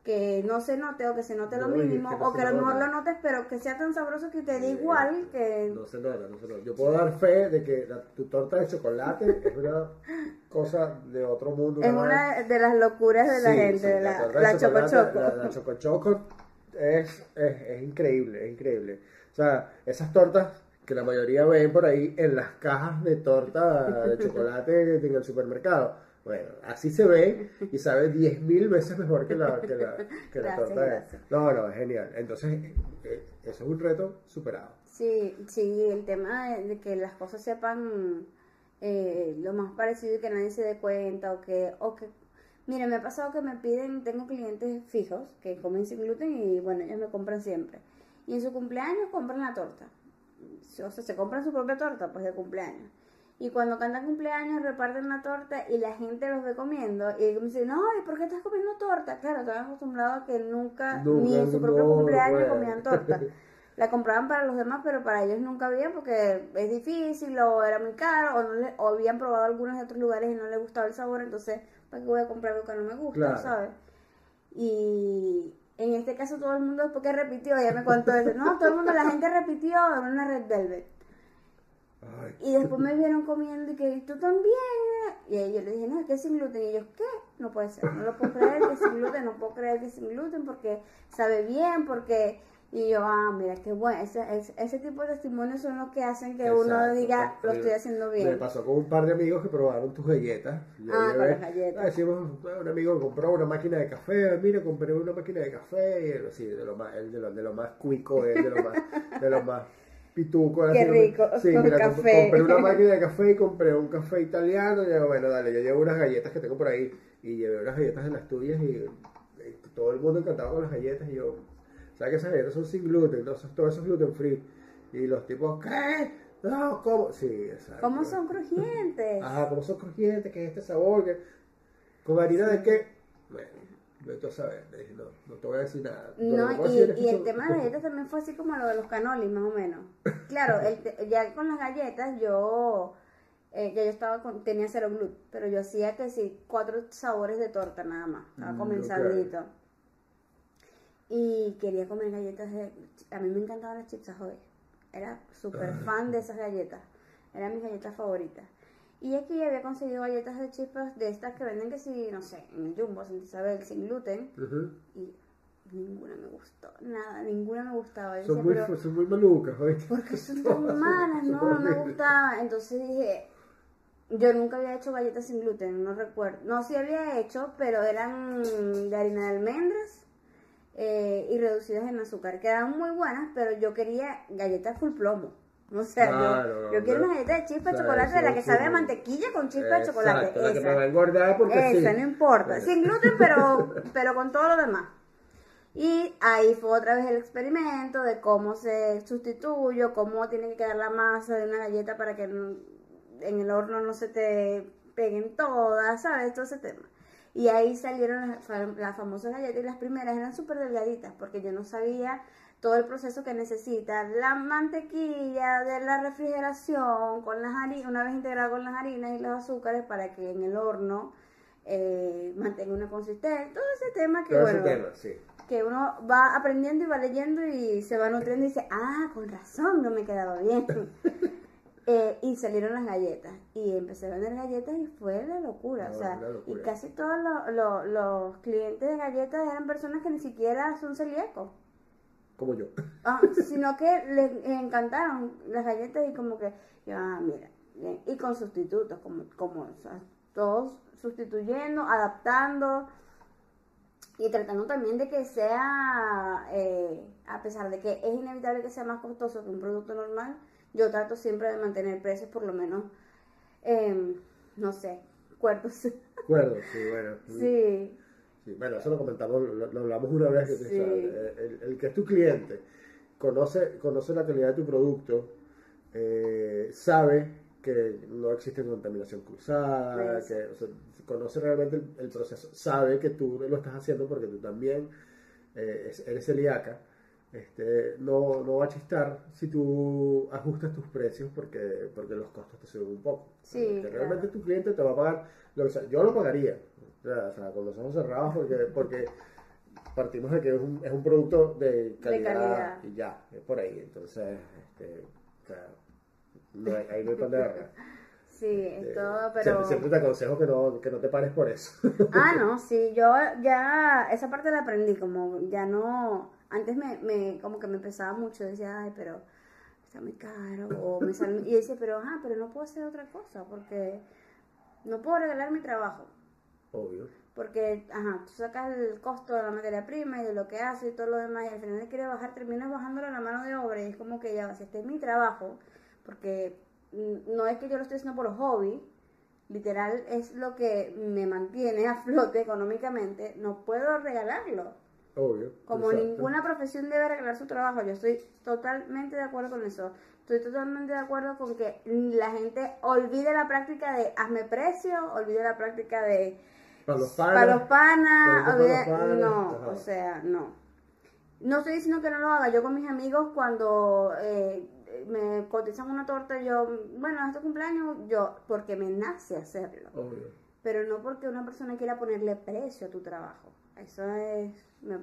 que no se note o que se note lo No, y es mínimo, que no o que a lo mejor lo notes, pero que sea tan sabroso que te dé igual que... No se nota, no se nota. Yo puedo dar fe de que la- tu torta de chocolate es una cosa de otro mundo. Es una de las locuras de la Sí, gente, sí, la, la. La, la choco choco es, es, es increíble, es increíble. O sea, esas tortas que la mayoría ven por ahí en las cajas de torta de chocolate en el supermercado. Bueno, así se ve y sabe 10.000 veces mejor que la, que la, que la Gracias, torta gracias. No, no, es genial. Entonces, eh, eso es un reto superado. Sí, sí, el tema de, de que las cosas sepan eh, lo más parecido y que nadie se dé cuenta o que, o que, mira, me ha pasado que me piden, tengo clientes fijos que comen sin gluten y bueno, ellos me compran siempre. Y en su cumpleaños compran la torta. O sea, se compran su propia torta, pues de cumpleaños. Y cuando cantan cumpleaños reparten la torta y la gente los ve comiendo y me dicen, no, ¿y por qué estás comiendo torta? Claro, estaban acostumbrados a que nunca, Nunca, ni en su propio no, cumpleaños bueno. comían torta. La compraban para los demás, pero para ellos nunca había porque es difícil o era muy caro o, no le- o habían probado algunos de otros lugares y no les gustaba el sabor, entonces, ¿para qué voy a comprar algo que no me gusta, Claro. sabes? Y en este caso todo el mundo después que repitió, ya me contó eso, no, todo el mundo, la gente repitió en una red velvet. Ay, Y después me vieron comiendo y que "¿Y tú también. Y yo le dije, no, es que sin gluten. Y ellos, ¿qué? No puede ser, no lo puedo creer que es sin gluten, no puedo creer que es sin gluten porque sabe bien, porque... Y yo, ah, mira, qué bueno, ese, ese, ese tipo de testimonios son los que hacen que uno diga, lo Eh, estoy haciendo Me bien. pasó con un par de amigos que probaron tus galletas. Yo Ah, con las galletas. ah, decimos, ah, un amigo compró una máquina de café. Mira, compré una máquina de café. Y él, sí, de lo más, él de lo, de lo más cuico, él de lo más, de lo más pituco. Qué así, rico, Sí, con mira, café. compré una máquina de café y compré un café italiano. Y yo, bueno, dale, yo llevo unas galletas que tengo por ahí. Y llevé unas galletas de las tuyas y, y todo el mundo encantado con las galletas. Y yo, ¿sabes que esas galletas son sin gluten? Son- todo eso es gluten free. Y los tipos, ¿qué? No, ¿cómo? Sí, exacto. ¿Cómo son crujientes? Ajá, ¿cómo son crujientes? ¿Qué es este sabor? ¿Qué- ¿Con harina de qué? Bueno, vete a saber. Le dije, no, no te voy a decir nada. No, y, y el tema de las galletas también fue así como lo de los canolis, más o menos. Claro, el ya con las galletas yo, eh, ya yo estaba con, tenía cero gluten, pero yo hacía que sí, cuatro sabores de torta nada más, estaba Mm, comenzandito. Y quería comer galletas de, a mí me encantaban las chips Ahoy, era súper fan de esas galletas, eran mis galletas favoritas. Y aquí había conseguido galletas de chispas de estas que venden que sí, no sé, en el Jumbo, Santa Isabel, sin gluten y ninguna me gustó, nada, ninguna me gustaba. Yo Son, decía, muy, pero son muy malucas, ¿oíste? ¿por qué son tan malas? No, no me gustaba. Entonces dije, yo nunca había hecho galletas sin gluten, no recuerdo. No, sí había hecho, pero eran de harina de almendras eh, y reducidas en azúcar. Quedaban muy buenas, pero yo quería galletas full plomo. O sea, yo- Claro, yo, quiero no. una galleta de chispa de chocolate de la que sabe a mantequilla con chispa de chocolate. Exacto, la que esa. me va a engordar porque Esa, sí. no importa. Bueno. Sin gluten, pero, pero con todo lo demás. Y ahí fue otra vez el experimento de cómo se sustituye, cómo tiene que quedar la masa de una galleta para que en el horno no se te peguen todas, ¿sabes? Todo ese tema. Y ahí salieron las, las famosas galletas y las primeras eran súper delgaditas porque yo no sabía todo el proceso que necesita la mantequilla de la refrigeración con las harinas, una vez integrada con las harinas y los azúcares para que en el horno eh, mantenga una consistencia, todo ese tema que Todo bueno, ese tema, sí. que uno va aprendiendo y va leyendo y se va nutriendo y dice, ah, con razón no me quedaba bien. Eh, y salieron las galletas y empecé a vender galletas y fue la locura, No, o sea, locura. y casi todos lo- lo- los clientes de galletas eran personas que ni siquiera son celíacos. Como yo. Ah, sino que les encantaron las galletas y como que, ah, mira, bien, y con sustitutos, como, como o sea, todos sustituyendo, adaptando y tratando también de que sea, eh, a pesar de que es inevitable que sea más costoso que un producto normal, yo trato siempre de mantener precios por lo menos, em, no sé, cuerdos. De acuerdo, sí, bueno. sí, Sí, bueno, eso lo comentamos, lo, lo hablamos una vez. que Sí. el, el que es tu cliente conoce, conoce la calidad de tu producto, eh, sabe que no existe contaminación cruzada, Eso. que o sea, conoce realmente el, el proceso, sabe que tú lo estás haciendo porque tú también eh, es- eres celíaca. Este, no, no va a chistar si tú ajustas tus precios porque, porque los costos te suben un poco. Sí, Que claro. realmente tu cliente te va a pagar lo que sea. Yo lo pagaría, o sea, con los ojos cerrados porque, porque partimos de que es un, es un producto de calidad, calidad. y ya, es por ahí. Entonces, este, o sea, no hay, ahí no hay pan de sí, es todo, pero... siempre, siempre te aconsejo que no, que no te pares por eso. Ah, no, sí, yo ya esa parte la aprendí, como ya no, antes me, me como que me pesaba mucho, decía, ay, pero está muy caro, o me sale, y decía, pero ajá, pero no puedo hacer otra cosa, porque no puedo regalar mi trabajo, Obvio. porque, ajá, tú sacas el costo de la materia prima y de lo que hace y todo lo demás, y al final quieres bajar, terminas bajándole la mano de obra, y es como que ya, si este es mi trabajo, porque mm, no es que yo lo estoy haciendo por hobby, literal es lo que me mantiene a flote económicamente, no puedo regalarlo. Obvio. Como exacto. ninguna profesión debe regalar su trabajo, yo estoy totalmente de acuerdo con eso. Estoy totalmente de acuerdo con que la gente olvide la práctica de hazme precio, olvide la práctica de Para los panas. para los no, ajá. o sea, no. No estoy diciendo que no lo haga. Yo con mis amigos cuando eh, me cotizan una torta, yo, bueno, este cumpleaños, yo, porque me nace hacerlo Obvio. pero no porque una persona quiera ponerle precio a tu trabajo. Eso es, me-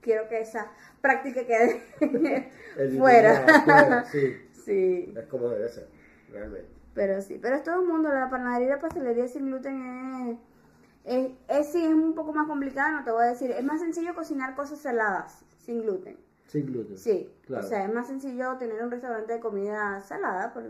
quiero que esa práctica quede fuera. sí. sí, Es como debe ser, realmente. pero sí, pero es todo el mundo, la panadería la pastelería sin gluten es, es, es, sí, es un poco más complicado, no te voy a decir, es más sencillo cocinar cosas saladas sin gluten. Sin gluten. Sí, Claro. o sea, es más sencillo tener un restaurante de comida salada por-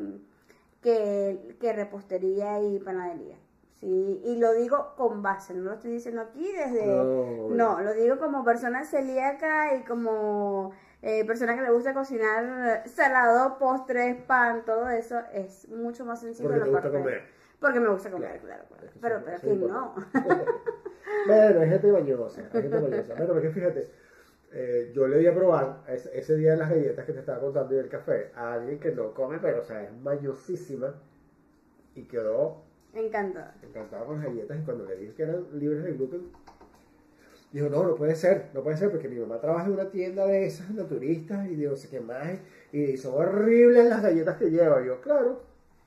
que, que repostería y panadería. Sí, y lo digo con base, no lo estoy diciendo aquí desde... No, No, lo digo como persona celíaca y como eh, persona que le gusta cocinar salado, postres, pan, todo eso, es mucho más sencillo Porque te gusta comer. Porque me gusta comer, Claro, claro, Pero, pero ¿quién no? bueno, hay gente mañosa, hay gente mañosa. Bueno, porque fíjate, eh, yo le di a probar ese, ese día de las galletas que te estaba contando y el café a alguien que no come, pero o sea, es mañosísima y quedó Encantada. encantado con las galletas y cuando le dije que eran libres de gluten, dijo, no, no puede ser, no puede ser porque mi mamá trabaja en una tienda de esas naturistas y de no sé qué más y son horribles las galletas que lleva. Y yo, claro.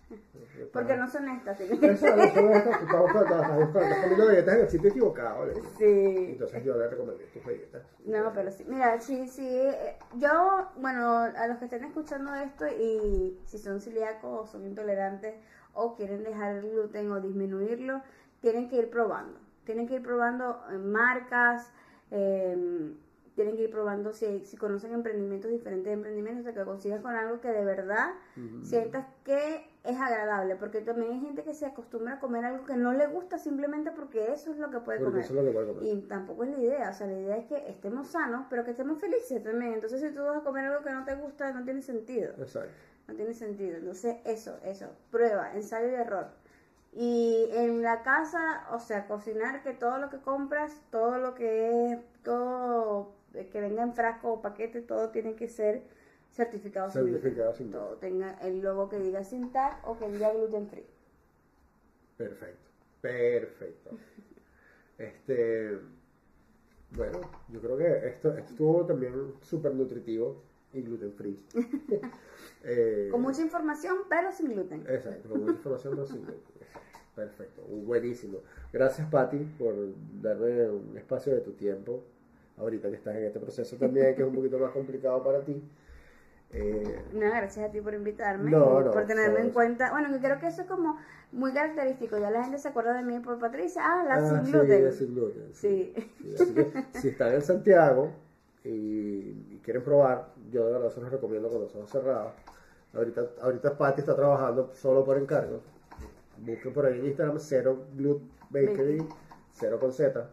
Porque no son estas. son estas, estás buscando, estás buscando, estás comiendo galletas en el sitio equivocado. Sí. Entonces yo le recomendé tus galletas. No, pero sí. Mira, sí, sí. eh, Yo, bueno, a los que estén escuchando esto y si son celíacos o son intolerantes o quieren dejar el gluten o disminuirlo, tienen que ir probando. Tienen que ir probando marcas, eh, tienen que ir probando si, si conocen emprendimientos, diferentes emprendimientos, hasta que consigas con algo que de verdad sientas que es agradable. Porque también hay gente que se acostumbra a comer algo que no le gusta simplemente porque eso es lo que puede comer. eso es lo que puede comer. Y tampoco es la idea, o sea, la idea es que estemos sanos, pero que estemos felices también. Entonces, si tú vas a comer algo que no te gusta, no tiene sentido. Exacto. No tiene sentido. Entonces, eso, eso, prueba, ensayo y error. Y en la casa, o sea, cocinar que todo lo que compras, todo lo que es, todo que venga en frasco o paquete, todo tiene que ser certificado. Certificado sin. Todo tenga el logo que diga sin tag o que diga gluten free. Perfecto. Perfecto. Este. Bueno, yo creo que esto, esto estuvo también súper nutritivo y gluten free. Eh, Con mucha información, pero sin gluten. Exacto, con mucha información no sin gluten. Perfecto, buenísimo. Gracias, Patti, por darme un espacio de tu tiempo. Ahorita que estás en este proceso también, que es un poquito más complicado para ti. Eh, No, gracias a ti por invitarme, No, no, por tenerme en cuenta. Bueno, que creo que eso es como muy característico. Ya la gente se acuerda de mí por Patricia. Ah, la ah, sin sí, gluten. la sin gluten, Sí. Sí, así que si están en Santiago y, y quieren probar, yo de verdad se los recomiendo con los ojos cerrados. Ahorita, ahorita Patty está trabajando solo por encargo. Busquen por ahí en Instagram Cero Glut Bakery, cero con Z.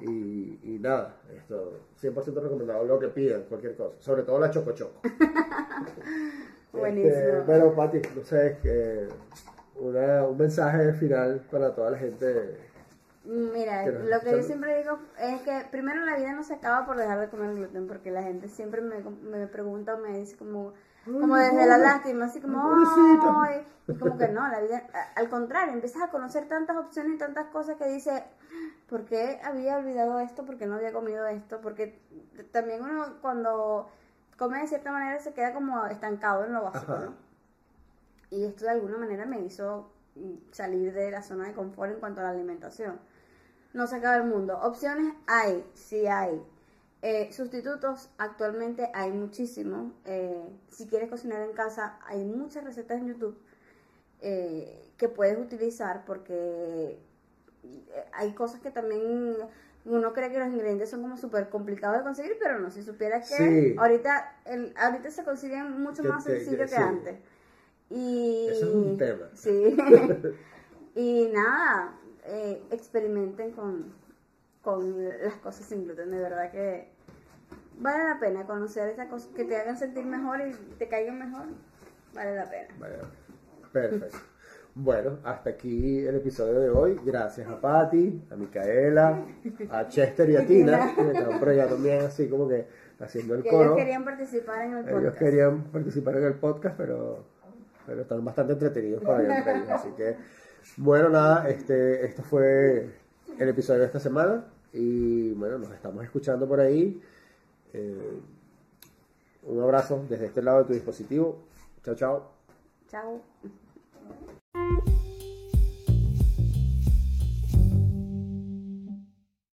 Y, y nada, esto 100% recomendado lo que pidan, cualquier cosa. Sobre todo la Choco Choco. Buenísimo. Este, bueno, Pati, no sé, que una- un mensaje final para toda la gente. Mira, Que lo que yo siempre digo es que primero la vida no se acaba por dejar de comer gluten, porque la gente siempre me, me pregunta o me dice como, como Ay, desde la lástima, así como. "Ay", y como que no, la vida, al contrario, empiezas a conocer tantas opciones y tantas cosas que dice, ¿por qué había olvidado esto? ¿Por qué no había comido esto? Porque también uno cuando come de cierta manera se queda como estancado en lo básico, Ajá. ¿no? Y esto de alguna manera me hizo mm, salir de la zona de confort en cuanto a la alimentación. No se acaba el mundo. Opciones hay, sí hay. Eh, sustitutos actualmente hay muchísimos. Eh, si quieres cocinar en casa, hay muchas recetas en YouTube eh, que puedes utilizar porque hay cosas que también uno cree que los ingredientes son como súper complicados de conseguir, pero no, si supieras que Sí. ahorita, el, ahorita se consiguen mucho más te- sencillo que- sí. antes. Y, Ese es un tema. Sí. y nada, eh, experimenten con, con las cosas sin gluten, de verdad que vale la pena conocer esas cosas que te hagan sentir mejor y te caigan mejor, vale la pena. Vale, perfecto. Bueno, hasta aquí el episodio de hoy. Gracias a Patti, a Micaela, a Chester y a Tina, que estaban por allá también, así como que haciendo el Que coro. ellos querían participar en el Ellos podcast. querían participar en el podcast, pero, pero están bastante entretenidos para ellos. Así que, bueno, nada, este, esto fue el episodio de esta semana. Y bueno, nos estamos escuchando por ahí. Eh, un abrazo desde este lado de tu dispositivo. Chao, chao. Chao. Mm-hmm.